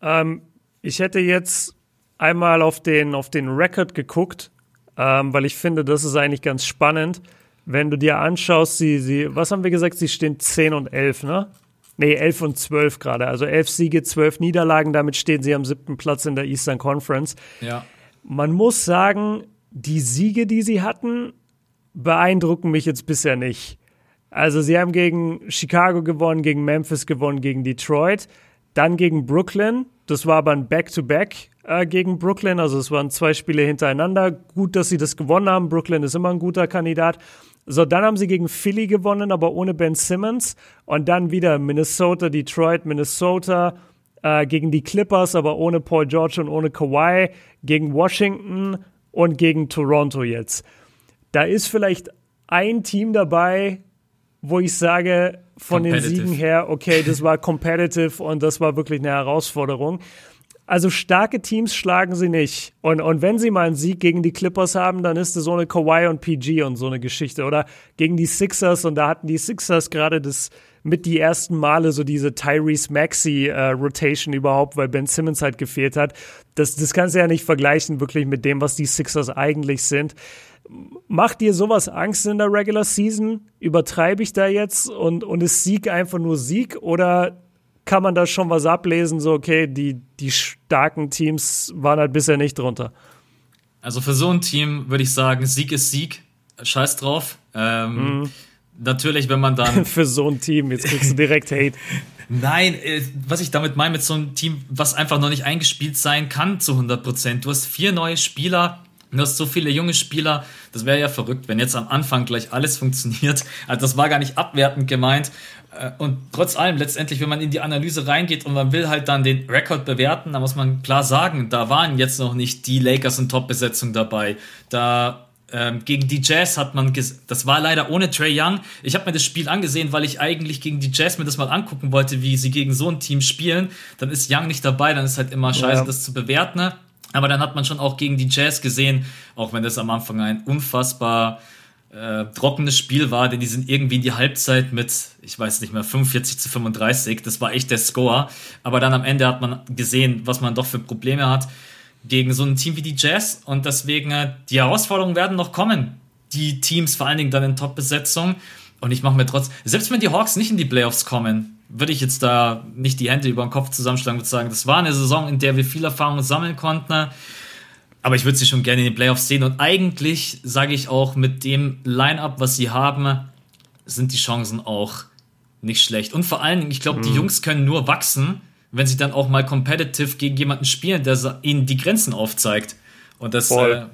ähm, ich hätte jetzt einmal auf den, auf den Record geguckt, ähm, weil ich finde, das ist eigentlich ganz spannend. Wenn du dir anschaust, sie, sie, was haben wir gesagt, sie stehen 10 und 11, ne? Nee, 11 und 12 gerade. Also 11 Siege, 12 Niederlagen, damit stehen sie am siebten Platz in der Eastern Conference. Ja. Man muss sagen, die Siege, die sie hatten, beeindrucken mich jetzt bisher nicht. Also sie haben gegen Chicago gewonnen, gegen Memphis gewonnen, gegen Detroit, dann gegen Brooklyn. Das war aber ein Back-to-Back -back, äh, gegen Brooklyn. Also es waren zwei Spiele hintereinander. Gut, dass sie das gewonnen haben. Brooklyn ist immer ein guter Kandidat. So, dann haben sie gegen Philly gewonnen, aber ohne Ben Simmons. Und dann wieder Minnesota, Detroit, Minnesota, äh, gegen die Clippers, aber ohne Paul George und ohne Kawhi, gegen Washington und gegen Toronto jetzt. Da ist vielleicht ein Team dabei, wo ich sage, von den Siegen her, okay, das war competitive und das war wirklich eine Herausforderung. Also starke Teams schlagen sie nicht. Und, und wenn sie mal einen Sieg gegen die Clippers haben, dann ist es so eine Kawhi und PG und so eine Geschichte. Oder gegen die Sixers und da hatten die Sixers gerade das mit die ersten Male so diese Tyrese Maxi äh, Rotation überhaupt, weil Ben Simmons halt gefehlt hat. Das, das kannst du ja nicht vergleichen wirklich mit dem, was die Sixers eigentlich sind. Macht dir sowas Angst in der Regular Season? Übertreibe ich da jetzt und, und ist Sieg einfach nur Sieg oder kann man da schon was ablesen, so okay, die, die starken Teams waren halt bisher nicht drunter? Also für so ein Team würde ich sagen, Sieg ist Sieg, scheiß drauf. Ähm, mhm. Natürlich, wenn man dann. für so ein Team, jetzt kriegst du direkt Hate. Nein, äh, was ich damit meine mit so einem Team, was einfach noch nicht eingespielt sein kann zu 100 Prozent. Du hast vier neue Spieler, Du hast so viele junge Spieler, das wäre ja verrückt, wenn jetzt am Anfang gleich alles funktioniert. Also das war gar nicht abwertend gemeint. Äh, und trotz allem, letztendlich, wenn man in die Analyse reingeht und man will halt dann den Rekord bewerten, dann muss man klar sagen, da waren jetzt noch nicht die Lakers in Top-Besetzung dabei. Da ähm, gegen die Jazz hat man, das war leider ohne Trey Young. Ich habe mir das Spiel angesehen, weil ich eigentlich gegen die Jazz mir das mal angucken wollte, wie sie gegen so ein Team spielen. Dann ist Young nicht dabei, dann ist halt immer scheiße, ja. das zu bewerten. Ne? Aber dann hat man schon auch gegen die Jazz gesehen, auch wenn das am Anfang ein unfassbar äh, trockenes Spiel war, denn die sind irgendwie in die Halbzeit mit, ich weiß nicht mehr, 45 zu 35. Das war echt der Score. Aber dann am Ende hat man gesehen, was man doch für Probleme hat gegen so ein Team wie die Jazz. Und deswegen, äh, die Herausforderungen werden noch kommen. Die Teams vor allen Dingen dann in Top-Besetzung. Und ich mache mir trotz, selbst wenn die Hawks nicht in die Playoffs kommen, würde ich jetzt da nicht die Hände über den Kopf zusammenschlagen und sagen, das war eine Saison, in der wir viel Erfahrung sammeln konnten. Aber ich würde sie schon gerne in den Playoffs sehen. Und eigentlich sage ich auch, mit dem Line-Up, was sie haben, sind die Chancen auch nicht schlecht. Und vor allen Dingen, ich glaube, mhm. die Jungs können nur wachsen, wenn sie dann auch mal competitive gegen jemanden spielen, der ihnen die Grenzen aufzeigt. Und das, äh,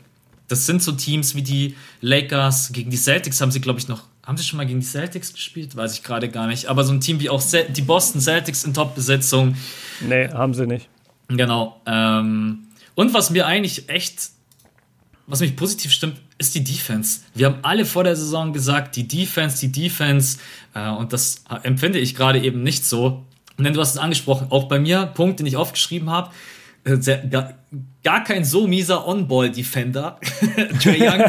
das sind so Teams wie die Lakers, gegen die Celtics haben sie, glaube ich, noch haben sie schon mal gegen die Celtics gespielt? Weiß ich gerade gar nicht. Aber so ein Team wie auch Cel die Boston Celtics in Top-Besetzung. Nee, haben sie nicht. Genau. Ähm, Und was mir eigentlich echt, was mich positiv stimmt, ist die Defense. Wir haben alle vor der Saison gesagt, die Defense, die Defense. Äh, und das empfinde ich gerade eben nicht so. Und du hast es angesprochen, auch bei mir, Punkt, den ich aufgeschrieben habe, äh, sehr, gar, gar, kein so mieser On-Ball-Defender, Trey Young.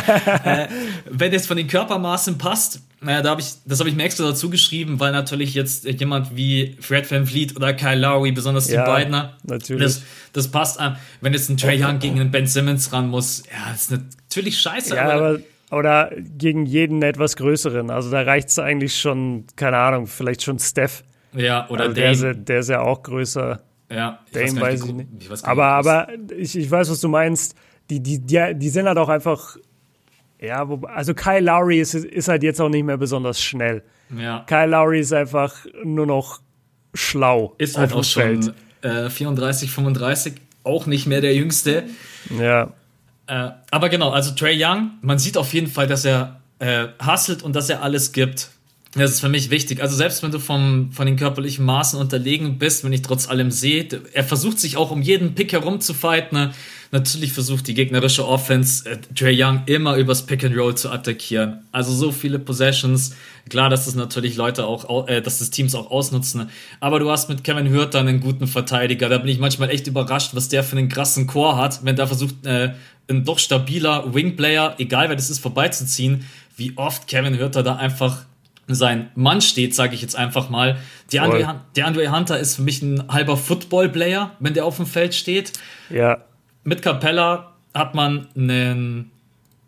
äh, wenn es von den Körpermaßen passt, naja, da hab ich, das habe ich mir extra dazu geschrieben, weil natürlich jetzt jemand wie Fred Van Vliet oder Kyle Lowry, besonders die ja, beiden, natürlich. Das, das passt an. Wenn jetzt ein Trey Young gegen einen Ben Simmons ran muss, ja, ist natürlich scheiße. Ja, aber, aber oder gegen jeden etwas größeren. Also da reicht es eigentlich schon, keine Ahnung, vielleicht schon Steph. Ja, oder also der, ist ja, der ist ja auch größer. Ja, ich Dame weiß, ich nicht. Ich weiß aber aber ich, ich weiß, was du meinst. Die, die, die, die sind halt auch einfach. Ja, wo, also Kyle Lowry ist, ist halt jetzt auch nicht mehr besonders schnell. Ja. Kyle Lowry ist einfach nur noch schlau. Ist halt auch schon äh, 34, 35, auch nicht mehr der Jüngste. Ja. Äh, aber genau, also Trey Young, man sieht auf jeden Fall, dass er äh, hustelt und dass er alles gibt. Das ist für mich wichtig. Also selbst wenn du vom, von den körperlichen Maßen unterlegen bist, wenn ich trotz allem sehe, er versucht sich auch um jeden Pick herum zu fighten. Ne? Natürlich versucht die gegnerische Offense äh, Trey Young immer übers Pick and Roll zu attackieren. Also so viele Possessions. Klar, dass das natürlich Leute auch, äh, dass das Teams auch ausnutzen. Aber du hast mit Kevin Hürter einen guten Verteidiger. Da bin ich manchmal echt überrascht, was der für einen krassen Core hat, wenn der versucht, äh, ein doch stabiler Wingplayer, egal wer das ist, vorbeizuziehen. Wie oft Kevin Hürter da einfach sein Mann steht, sage ich jetzt einfach mal. Der Andre, der Andre Hunter ist für mich ein halber Football-Player, wenn der auf dem Feld steht. Ja. Mit Capella hat man einen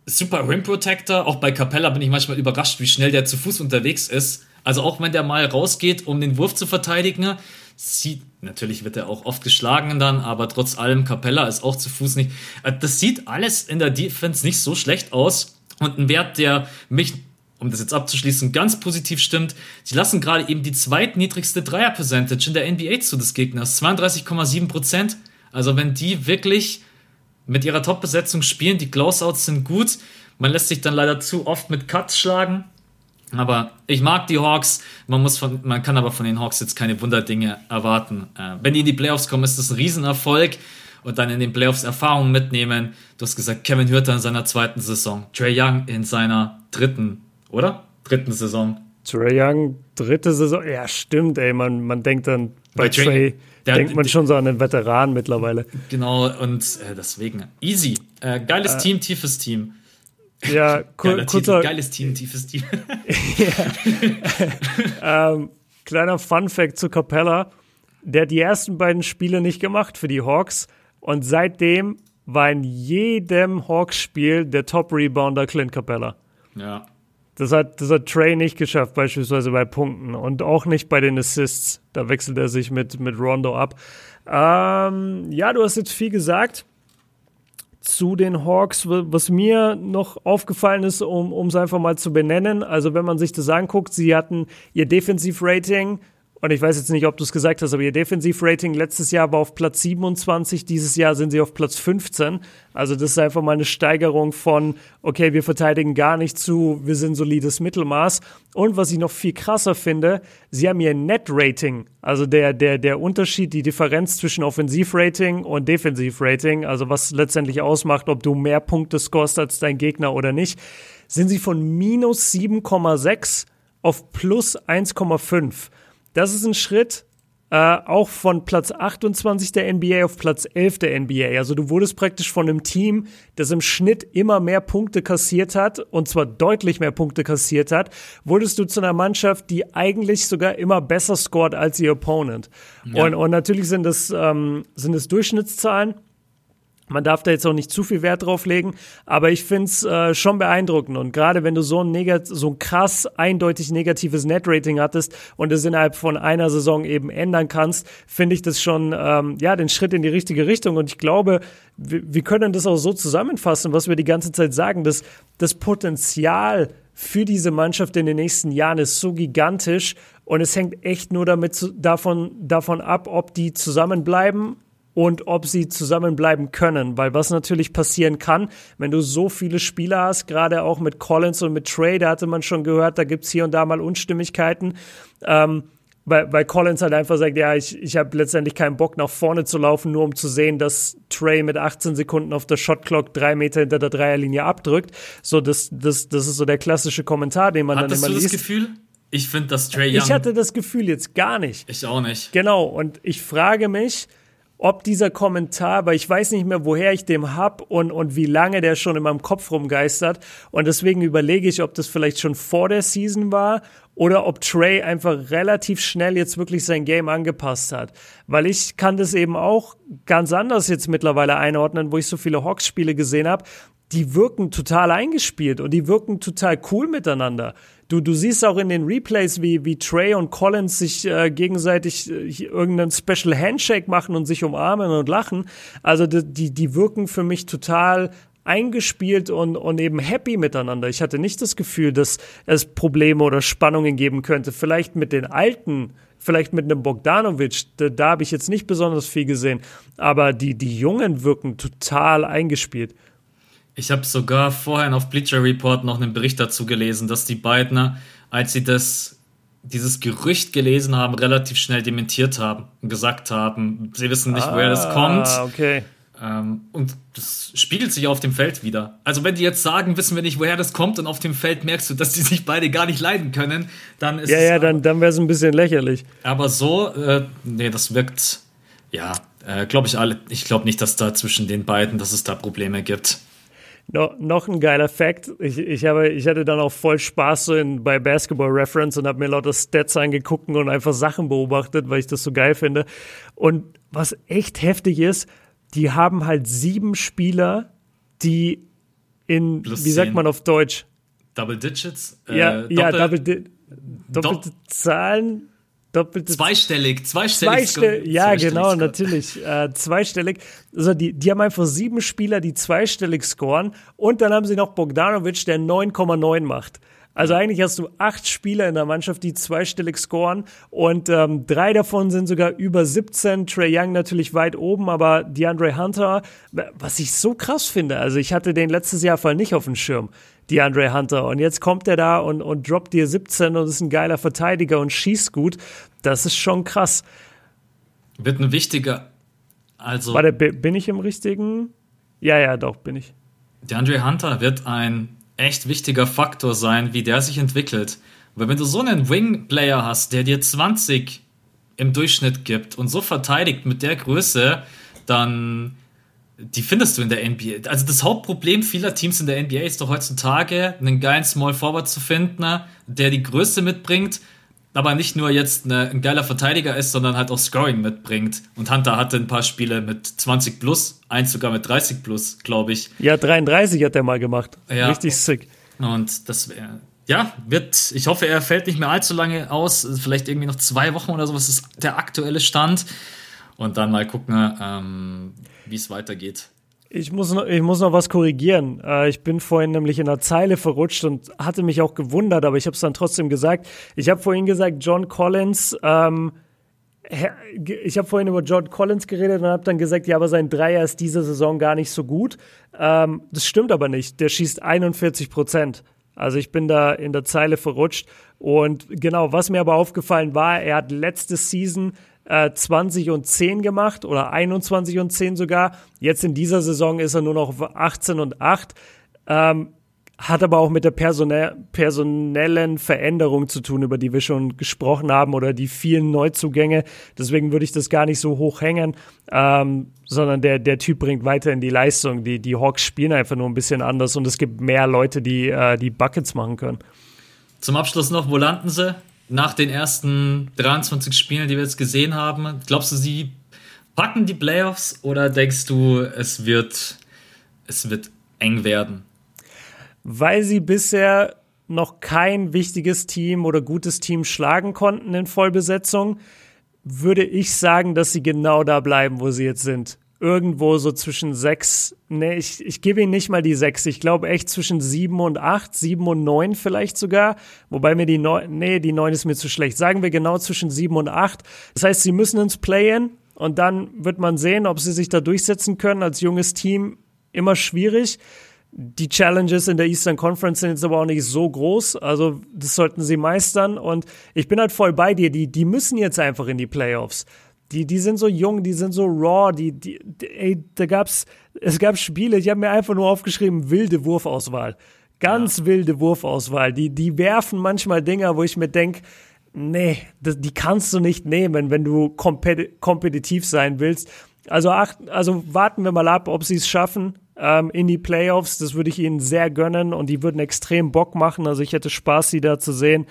super Rim Protector. Auch bei Capella bin ich manchmal überrascht, wie schnell der zu Fuß unterwegs ist. Also auch wenn der mal rausgeht, um den Wurf zu verteidigen, sieht, natürlich wird er auch oft geschlagen dann, aber trotz allem, Capella ist auch zu Fuß nicht. Äh, das sieht alles in der Defense nicht so schlecht aus. Und ein Wert, der mich um das jetzt abzuschließen, ganz positiv stimmt. Sie lassen gerade eben die zweitniedrigste Dreier-Percentage in der NBA zu des Gegners. 32,7 Prozent. Also wenn die wirklich mit ihrer Top-Besetzung spielen, die Closeouts sind gut. Man lässt sich dann leider zu oft mit Cuts schlagen. Aber ich mag die Hawks. Man, muss von, man kann aber von den Hawks jetzt keine Wunderdinge erwarten. Äh, wenn die in die Playoffs kommen, ist das ein Riesenerfolg. Und dann in den Playoffs Erfahrungen mitnehmen. Du hast gesagt, Kevin Hürter in seiner zweiten Saison, Trey Young in seiner dritten oder? Dritten Saison. Trey Young, dritte Saison. Ja, stimmt, ey. Man, man denkt dann bei, bei Trey, der, denkt man schon so an den Veteran mittlerweile. Genau, und äh, deswegen. Easy. Äh, geiles äh, Team, tiefes Team. Ja, kur kurzer. Geiles Team, tiefes Team. ähm, kleiner Fun-Fact zu Capella. Der hat die ersten beiden Spiele nicht gemacht für die Hawks. Und seitdem war in jedem Hawks-Spiel der Top-Rebounder Clint Capella. Ja. Das hat, das hat Trey nicht geschafft, beispielsweise bei Punkten und auch nicht bei den Assists. Da wechselt er sich mit, mit Rondo ab. Ähm, ja, du hast jetzt viel gesagt zu den Hawks, was mir noch aufgefallen ist, um es einfach mal zu benennen. Also wenn man sich das anguckt, sie hatten ihr Defensivrating und ich weiß jetzt nicht, ob du es gesagt hast, aber ihr Defensivrating letztes Jahr war auf Platz 27, dieses Jahr sind sie auf Platz 15. Also das ist einfach mal eine Steigerung von, okay, wir verteidigen gar nicht zu, wir sind solides Mittelmaß. Und was ich noch viel krasser finde, sie haben ihr Net-Rating, also der, der, der Unterschied, die Differenz zwischen Offensivrating und Defensivrating, also was letztendlich ausmacht, ob du mehr Punkte scorest als dein Gegner oder nicht, sind sie von minus 7,6 auf plus 1,5. Das ist ein Schritt äh, auch von Platz 28 der NBA auf Platz 11 der NBA. Also du wurdest praktisch von einem Team, das im Schnitt immer mehr Punkte kassiert hat, und zwar deutlich mehr Punkte kassiert hat, wurdest du zu einer Mannschaft, die eigentlich sogar immer besser scored als ihr Opponent. Ja. Und, und natürlich sind es, ähm, sind es Durchschnittszahlen. Man darf da jetzt auch nicht zu viel Wert drauf legen, aber ich finde es äh, schon beeindruckend. Und gerade wenn du so ein, negat so ein krass eindeutig negatives Net-Rating hattest und es innerhalb von einer Saison eben ändern kannst, finde ich das schon ähm, ja den Schritt in die richtige Richtung. Und ich glaube, wir, wir können das auch so zusammenfassen, was wir die ganze Zeit sagen, dass das Potenzial für diese Mannschaft in den nächsten Jahren ist so gigantisch und es hängt echt nur damit davon, davon ab, ob die zusammenbleiben und ob sie zusammenbleiben können. Weil was natürlich passieren kann, wenn du so viele Spieler hast, gerade auch mit Collins und mit Trey, da hatte man schon gehört, da gibt's hier und da mal Unstimmigkeiten. Ähm, weil, weil Collins halt einfach sagt, ja, ich, ich habe letztendlich keinen Bock nach vorne zu laufen, nur um zu sehen, dass Trey mit 18 Sekunden auf der Shotclock drei Meter hinter der Dreierlinie abdrückt. So, das, das, das ist so der klassische Kommentar, den man Hattest dann immer du liest. das Gefühl? Ich finde, dass Trey Young. Ich hatte das Gefühl jetzt gar nicht. Ich auch nicht. Genau, und ich frage mich, ob dieser Kommentar, weil ich weiß nicht mehr, woher ich den hab und, und wie lange der schon in meinem Kopf rumgeistert. Und deswegen überlege ich, ob das vielleicht schon vor der Season war oder ob Trey einfach relativ schnell jetzt wirklich sein Game angepasst hat. Weil ich kann das eben auch ganz anders jetzt mittlerweile einordnen, wo ich so viele Hawks-Spiele gesehen habe. Die wirken total eingespielt und die wirken total cool miteinander. Du, du siehst auch in den Replays, wie, wie Trey und Collins sich äh, gegenseitig äh, irgendeinen Special Handshake machen und sich umarmen und lachen. Also die, die wirken für mich total eingespielt und, und eben happy miteinander. Ich hatte nicht das Gefühl, dass es Probleme oder Spannungen geben könnte. Vielleicht mit den alten, vielleicht mit einem Bogdanovic, da, da habe ich jetzt nicht besonders viel gesehen. Aber die, die Jungen wirken total eingespielt. Ich habe sogar vorhin auf Bleacher Report noch einen Bericht dazu gelesen, dass die beiden, als sie das, dieses Gerücht gelesen haben, relativ schnell dementiert haben und gesagt haben, sie wissen nicht, ah, woher das kommt. Okay. Ähm, und das spiegelt sich auf dem Feld wieder. Also wenn die jetzt sagen, wissen wir nicht, woher das kommt und auf dem Feld merkst du, dass die sich beide gar nicht leiden können, dann ist Ja, ja, dann, dann wäre es ein bisschen lächerlich. Aber so, äh, nee, das wirkt, ja, äh, glaube ich alle, ich glaube nicht, dass da zwischen den beiden, dass es da Probleme gibt. No, noch ein geiler Fact. Ich, ich, habe, ich hatte dann auch voll Spaß so in, bei Basketball Reference und habe mir lauter Stats angeguckt und einfach Sachen beobachtet, weil ich das so geil finde. Und was echt heftig ist, die haben halt sieben Spieler, die in, Plus wie sagt man auf Deutsch? Double Digits? Äh, ja, Doppel, ja, Double, Di doppelte Do Zahlen doppelte. Zweistellig, zweistellig. Zweistell ja, zweistellig genau, scoren. natürlich. Äh, zweistellig. Also die, die haben einfach sieben Spieler, die zweistellig scoren und dann haben sie noch Bogdanovic, der 9,9 macht. Also eigentlich hast du acht Spieler in der Mannschaft, die zweistellig scoren und ähm, drei davon sind sogar über 17. Trey Young natürlich weit oben, aber DeAndre Hunter, was ich so krass finde, also ich hatte den letztes Jahr voll nicht auf dem Schirm. DeAndre Hunter. Und jetzt kommt er da und, und droppt dir 17 und ist ein geiler Verteidiger und schießt gut. Das ist schon krass. Wird ein wichtiger. Also. Warte, bin ich im richtigen? Ja, ja, doch, bin ich. DeAndre Hunter wird ein echt wichtiger Faktor sein, wie der sich entwickelt. Weil wenn du so einen Wing-Player hast, der dir 20 im Durchschnitt gibt und so verteidigt mit der Größe, dann die findest du in der NBA. Also das Hauptproblem vieler Teams in der NBA ist doch heutzutage, einen geilen Small Forward zu finden, ne, der die Größe mitbringt, aber nicht nur jetzt eine, ein geiler Verteidiger ist, sondern halt auch Scoring mitbringt. Und Hunter hatte ein paar Spiele mit 20 plus, eins sogar mit 30 plus, glaube ich. Ja, 33 hat er mal gemacht. Ja. Richtig sick. Und das wäre, ja, wird, ich hoffe, er fällt nicht mehr allzu lange aus, vielleicht irgendwie noch zwei Wochen oder so, was ist der aktuelle Stand. Und dann mal gucken, ähm, wie es weitergeht. Ich muss, noch, ich muss noch was korrigieren. Äh, ich bin vorhin nämlich in einer Zeile verrutscht und hatte mich auch gewundert, aber ich habe es dann trotzdem gesagt. Ich habe vorhin gesagt, John Collins, ähm, ich habe vorhin über John Collins geredet und habe dann gesagt, ja, aber sein Dreier ist diese Saison gar nicht so gut. Ähm, das stimmt aber nicht. Der schießt 41 Prozent. Also ich bin da in der Zeile verrutscht. Und genau, was mir aber aufgefallen war, er hat letzte Season äh, 20 und 10 gemacht oder 21 und 10 sogar. Jetzt in dieser Saison ist er nur noch 18 und 8. Ähm, hat aber auch mit der personell, personellen Veränderung zu tun, über die wir schon gesprochen haben, oder die vielen Neuzugänge. Deswegen würde ich das gar nicht so hoch hängen, ähm, sondern der, der Typ bringt weiter in die Leistung. Die, die Hawks spielen einfach nur ein bisschen anders und es gibt mehr Leute, die äh, die Buckets machen können. Zum Abschluss noch, wo landen sie? Nach den ersten 23 Spielen, die wir jetzt gesehen haben, glaubst du, sie packen die Playoffs oder denkst du, es wird, es wird eng werden? Weil sie bisher noch kein wichtiges Team oder gutes Team schlagen konnten in Vollbesetzung, würde ich sagen, dass sie genau da bleiben, wo sie jetzt sind irgendwo so zwischen sechs, nee, ich, ich gebe ihm nicht mal die sechs, ich glaube echt zwischen sieben und acht, sieben und neun vielleicht sogar, wobei mir die neun, nee, die neun ist mir zu schlecht. Sagen wir genau zwischen sieben und acht. Das heißt, sie müssen ins Play-In und dann wird man sehen, ob sie sich da durchsetzen können als junges Team. Immer schwierig. Die Challenges in der Eastern Conference sind jetzt aber auch nicht so groß. Also, das sollten sie meistern. Und ich bin halt voll bei dir. Die, die müssen jetzt einfach in die Playoffs. Die, die sind so jung, die sind so raw, die, die, die ey, da gab's, es gab Spiele, ich habe mir einfach nur aufgeschrieben, wilde Wurfauswahl. Ganz ja. wilde Wurfauswahl. Die, die werfen manchmal Dinger, wo ich mir denk, nee, das, die kannst du nicht nehmen, wenn du kompet kompetitiv sein willst. Also, ach, also warten wir mal ab, ob sie es schaffen ähm, in die Playoffs. Das würde ich ihnen sehr gönnen und die würden extrem Bock machen. Also ich hätte Spaß, sie da zu sehen.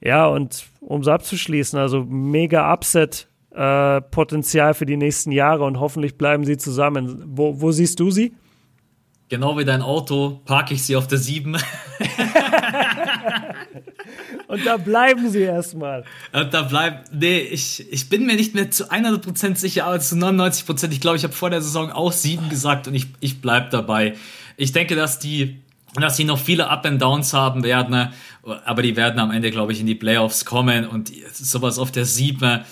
Ja, und um es abzuschließen, also mega Upset äh, Potenzial für die nächsten Jahre und hoffentlich bleiben sie zusammen. Wo, wo siehst du sie? Genau wie dein Auto parke ich sie auf der 7. Und da bleiben sie erstmal. Und da bleiben, nee, ich, ich bin mir nicht mehr zu 100% sicher, aber zu 99%. Ich glaube, ich habe vor der Saison auch 7 gesagt und ich, ich bleibe dabei. Ich denke, dass die, dass sie noch viele Up and Downs haben werden, aber die werden am Ende, glaube ich, in die Playoffs kommen und sowas auf der 7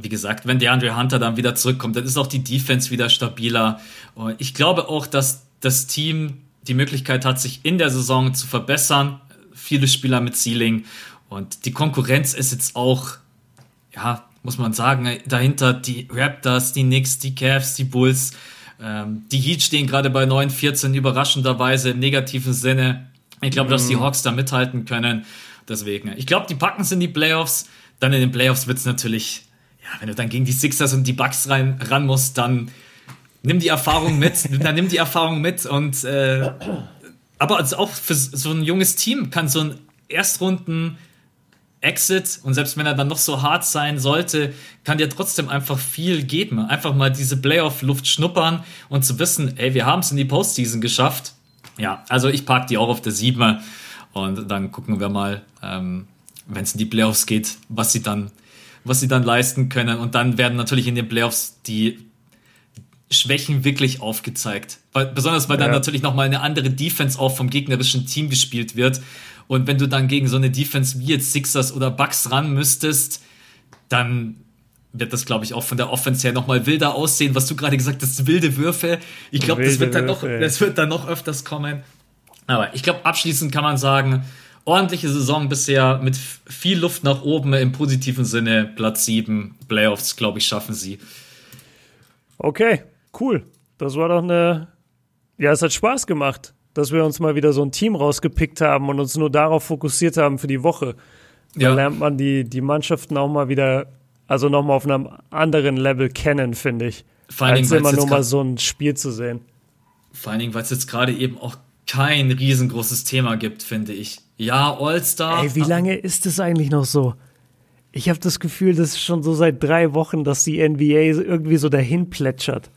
wie gesagt, wenn DeAndre Hunter dann wieder zurückkommt, dann ist auch die Defense wieder stabiler. Und ich glaube auch, dass das Team die Möglichkeit hat, sich in der Saison zu verbessern. Viele Spieler mit Ceiling. Und die Konkurrenz ist jetzt auch, ja, muss man sagen, dahinter die Raptors, die Knicks, die Cavs, die Bulls. Ähm, die Heat stehen gerade bei 9-14, überraschenderweise im negativen Sinne. Ich glaube, mm. dass die mhm. Hawks da mithalten können. Deswegen, ich glaube, die packen es in die Playoffs. Dann in den Playoffs wird es natürlich ja, wenn du dann gegen die Sixers und die Bucks rein, ran musst, dann nimm die Erfahrung mit, dann nimm die Erfahrung mit und äh, aber also auch für so ein junges Team kann so ein Erstrunden Exit und selbst wenn er dann noch so hart sein sollte, kann dir trotzdem einfach viel geben. Einfach mal diese Playoff-Luft schnuppern und zu wissen, ey, wir haben es in die Postseason geschafft. Ja, also ich park die auch auf der 7 und dann gucken wir mal, ähm, wenn es in die Playoffs geht, was sie dann was sie dann leisten können. Und dann werden natürlich in den Playoffs die Schwächen wirklich aufgezeigt. Weil, besonders weil ja. dann natürlich nochmal eine andere Defense auch vom gegnerischen Team gespielt wird. Und wenn du dann gegen so eine Defense wie jetzt Sixers oder Bucks ran müsstest, dann wird das, glaube ich, auch von der Offense her nochmal wilder aussehen, was du gerade gesagt hast, wilde Würfe. Ich glaube, das wird dann noch, das wird dann noch öfters kommen. Aber ich glaube, abschließend kann man sagen, ordentliche Saison bisher mit viel Luft nach oben im positiven Sinne. Platz 7, Playoffs, glaube ich, schaffen sie. Okay, cool. Das war doch eine. Ja, es hat Spaß gemacht, dass wir uns mal wieder so ein Team rausgepickt haben und uns nur darauf fokussiert haben für die Woche. Da ja. lernt man die, die Mannschaften auch mal wieder, also nochmal auf einem anderen Level kennen, finde ich. Vor allen Dingen, als immer nur mal so ein Spiel zu sehen. Vor allen Dingen, weil es jetzt gerade eben auch kein riesengroßes Thema gibt, finde ich. Ja, All-Star. Ey, wie lange ist es eigentlich noch so? Ich habe das Gefühl, das ist schon so seit drei Wochen, dass die NBA irgendwie so dahin plätschert.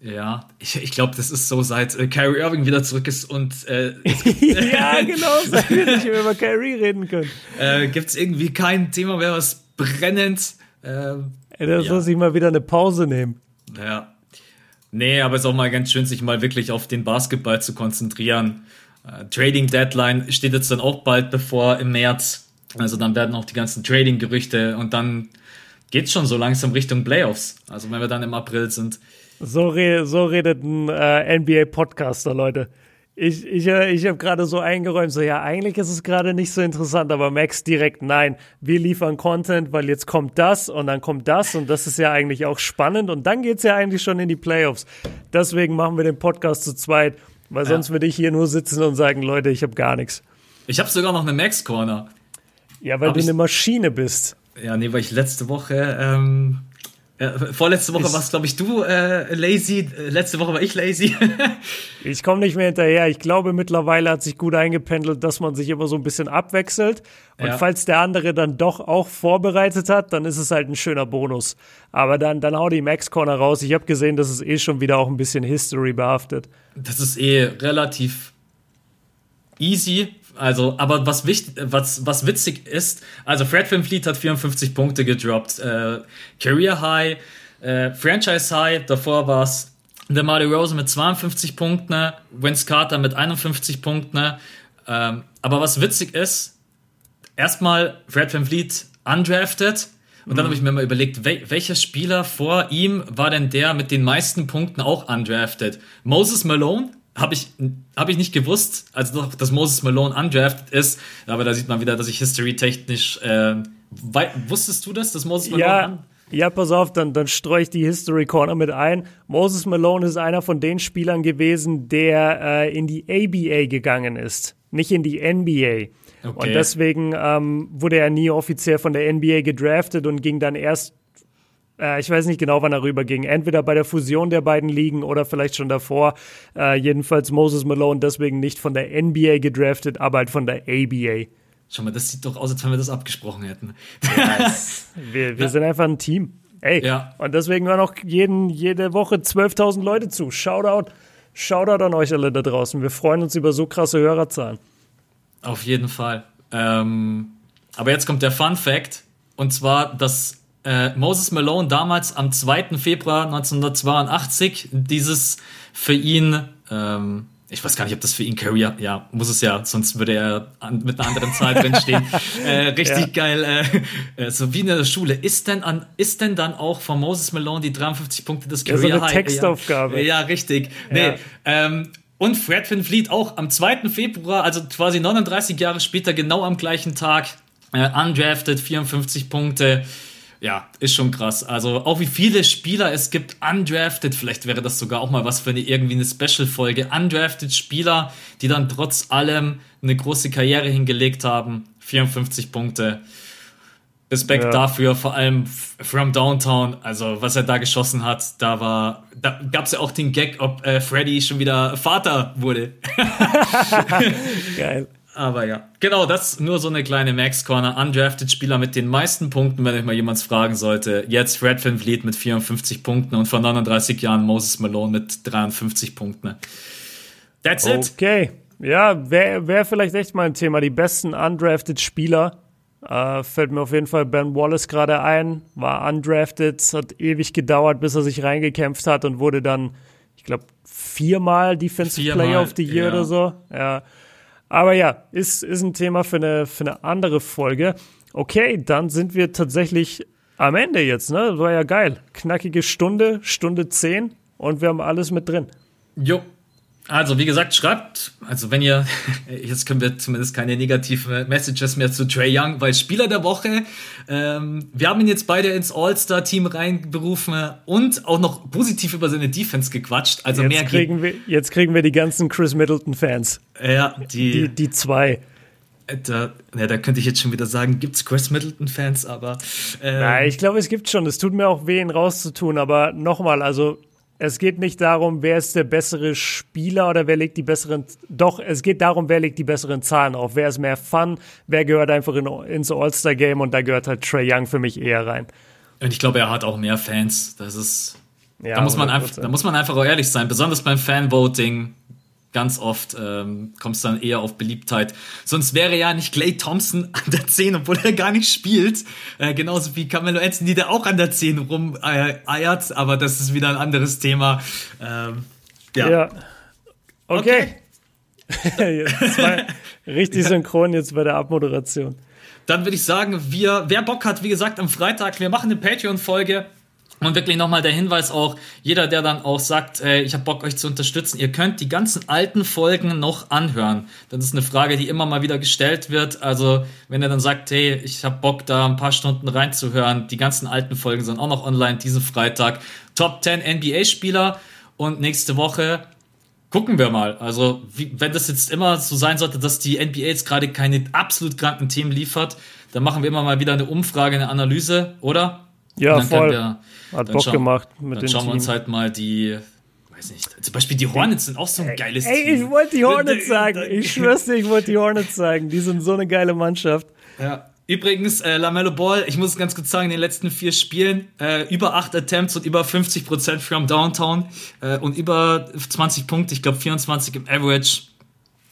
Ja, ich, ich glaube, das ist so, seit äh, Kyrie Irving wieder zurück ist und äh, ja, genau, seit wir nicht mehr über Kyrie reden können. Äh, Gibt es irgendwie kein Thema mehr, was brennend. Äh, Ey, da ja. soll sich mal wieder eine Pause nehmen. Ja. Nee, aber es ist auch mal ganz schön, sich mal wirklich auf den Basketball zu konzentrieren. Äh, Trading Deadline steht jetzt dann auch bald bevor im März. Also dann werden auch die ganzen Trading-Gerüchte und dann geht's schon so langsam Richtung Playoffs. Also wenn wir dann im April sind. So, re so redet ein äh, NBA-Podcaster, Leute. Ich, ich, äh, ich habe gerade so eingeräumt, so ja, eigentlich ist es gerade nicht so interessant, aber Max direkt, nein, wir liefern Content, weil jetzt kommt das und dann kommt das und das ist ja eigentlich auch spannend und dann geht's ja eigentlich schon in die Playoffs. Deswegen machen wir den Podcast zu zweit weil ja. sonst würde ich hier nur sitzen und sagen, Leute, ich habe gar nichts. Ich habe sogar noch eine Max Corner. Ja, weil Hab du eine Maschine bist. Ja, nee, weil ich letzte Woche, ähm, äh, vorletzte Woche warst, glaube ich, du äh, lazy. Letzte Woche war ich lazy. ich komme nicht mehr hinterher. Ich glaube, mittlerweile hat sich gut eingependelt, dass man sich immer so ein bisschen abwechselt. Und ja. falls der andere dann doch auch vorbereitet hat, dann ist es halt ein schöner Bonus. Aber dann, dann hau die Max Corner raus. Ich habe gesehen, das ist eh schon wieder auch ein bisschen History behaftet das ist eh relativ easy. Also, aber was, wichtig, was, was witzig ist, also Fred Van Fleet hat 54 Punkte gedroppt. Äh, Career High, äh, Franchise High, davor war es der Mario Rose mit 52 Punkten, Vince Carter mit 51 Punkten. Ähm, aber was witzig ist, erstmal Fred Van Fleet undrafted. Und dann mhm. habe ich mir mal überlegt, wel welcher Spieler vor ihm war denn der mit den meisten Punkten auch undrafted? Moses Malone habe ich, hab ich nicht gewusst, also dass Moses Malone undrafted ist, aber da sieht man wieder, dass ich history-technisch, äh, wusstest du das, dass Moses Malone ja. Ja, pass auf, dann, dann streue ich die History Corner mit ein. Moses Malone ist einer von den Spielern gewesen, der äh, in die ABA gegangen ist, nicht in die NBA. Okay. Und deswegen ähm, wurde er nie offiziell von der NBA gedraftet und ging dann erst äh, ich weiß nicht genau, wann er rüberging. Entweder bei der Fusion der beiden Ligen oder vielleicht schon davor. Äh, jedenfalls Moses Malone deswegen nicht von der NBA gedraftet, aber halt von der ABA. Schau mal, das sieht doch aus, als wenn wir das abgesprochen hätten. Yes. wir wir ja. sind einfach ein Team. Ey, ja. und deswegen hören auch jeden, jede Woche 12.000 Leute zu. Shoutout, Shoutout an euch alle da draußen. Wir freuen uns über so krasse Hörerzahlen. Auf jeden Fall. Ähm, aber jetzt kommt der Fun Fact. Und zwar, dass äh, Moses Malone damals am 2. Februar 1982 dieses für ihn ähm, ich weiß gar nicht, ob das für ihn Career, ja, muss es ja, sonst würde er an, mit einer anderen Zahl drinstehen. äh, richtig ja. geil, äh, äh, so wie in der Schule. Ist denn an, ist denn dann auch von Moses Malone die 53 Punkte des Career ja, so eine Textaufgabe. Ja, ja richtig. Nee, ja. ähm, und Fred Van Fleet auch am 2. Februar, also quasi 39 Jahre später, genau am gleichen Tag, äh, undrafted, 54 Punkte ja, ist schon krass. Also auch wie viele Spieler es gibt, undrafted, vielleicht wäre das sogar auch mal was für eine irgendwie eine Special-Folge. Undrafted Spieler, die dann trotz allem eine große Karriere hingelegt haben. 54 Punkte. Respekt ja. dafür, vor allem from Downtown, also was er da geschossen hat, da war, da gab es ja auch den Gag, ob äh, Freddy schon wieder Vater wurde. Geil. Aber ja, genau, das nur so eine kleine Max Corner. Undrafted Spieler mit den meisten Punkten, wenn euch mal jemand fragen sollte. Jetzt Fred Van Vliet mit 54 Punkten und vor 39 Jahren Moses Malone mit 53 Punkten. That's it. Okay. Ja, wäre wär vielleicht echt mal ein Thema. Die besten undrafted Spieler. Äh, fällt mir auf jeden Fall Ben Wallace gerade ein. War undrafted, hat ewig gedauert, bis er sich reingekämpft hat und wurde dann, ich glaube, viermal Defensive viermal, Player of the Year ja. oder so. Ja. Aber ja, ist, ist ein Thema für eine, für eine andere Folge. Okay, dann sind wir tatsächlich am Ende jetzt, ne? War ja geil. Knackige Stunde, Stunde zehn und wir haben alles mit drin. Jo, also, wie gesagt, schreibt, also wenn ihr, jetzt können wir zumindest keine negativen Messages mehr zu Trey Young, weil Spieler der Woche, ähm, wir haben ihn jetzt beide ins All-Star-Team reinberufen und auch noch positiv über seine Defense gequatscht. Also jetzt mehr kriegen wir, Jetzt kriegen wir die ganzen Chris Middleton-Fans. Ja, die, die, die zwei. Äh, da, ja, da könnte ich jetzt schon wieder sagen, gibt's Chris Middleton-Fans, aber. Ähm, Nein, ich glaube, es gibt schon. Es tut mir auch weh, ihn rauszutun, aber nochmal, also es geht nicht darum, wer ist der bessere Spieler oder wer legt die besseren. Doch, es geht darum, wer legt die besseren Zahlen auf. Wer ist mehr Fun? Wer gehört einfach in, ins All-Star-Game? Und da gehört halt Trey Young für mich eher rein. Und ich glaube, er hat auch mehr Fans. Das ist. Ja, da, muss man einfach, da muss man einfach auch ehrlich sein. Besonders beim Fanvoting ganz oft ähm, kommt es dann eher auf Beliebtheit. Sonst wäre ja nicht Clay Thompson an der 10, obwohl er gar nicht spielt. Äh, genauso wie Carmelo Anthony, der auch an der 10 rumeiert, äh, aber das ist wieder ein anderes Thema. Ähm, ja. ja. Okay. okay. richtig synchron jetzt bei der Abmoderation. Dann würde ich sagen, wir, wer Bock hat, wie gesagt, am Freitag, wir machen eine Patreon-Folge und wirklich nochmal der Hinweis auch, jeder, der dann auch sagt, äh, ich habe Bock, euch zu unterstützen, ihr könnt die ganzen alten Folgen noch anhören. Das ist eine Frage, die immer mal wieder gestellt wird. Also wenn ihr dann sagt, hey, ich habe Bock, da ein paar Stunden reinzuhören, die ganzen alten Folgen sind auch noch online diesen Freitag. Top 10 NBA-Spieler und nächste Woche gucken wir mal. Also wie, wenn das jetzt immer so sein sollte, dass die NBA jetzt gerade keine absolut kranken Themen liefert, dann machen wir immer mal wieder eine Umfrage, eine Analyse, oder? Ja, voll. Hat Bock gemacht mit Dann schauen wir uns halt mal die, weiß nicht, zum Beispiel die Hornets sind auch so ein geiles ey, Team. Ey, ich wollte die Hornets sagen. Ich schwör's dir, ich wollte die Hornets sagen. Die sind so eine geile Mannschaft. Ja. Übrigens, äh, Lamello Ball, ich muss es ganz kurz sagen, in den letzten vier Spielen äh, über acht Attempts und über 50% from Downtown äh, und über 20 Punkte, ich glaube 24 im Average.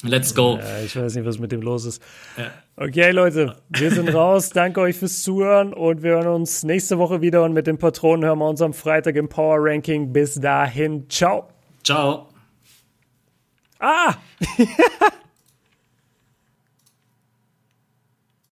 Let's go. Ja, ich weiß nicht, was mit dem los ist. Ja. Okay, Leute, wir sind raus. Danke euch fürs Zuhören und wir hören uns nächste Woche wieder und mit den Patronen hören wir uns am Freitag im Power Ranking. Bis dahin, ciao. Ciao. Ah!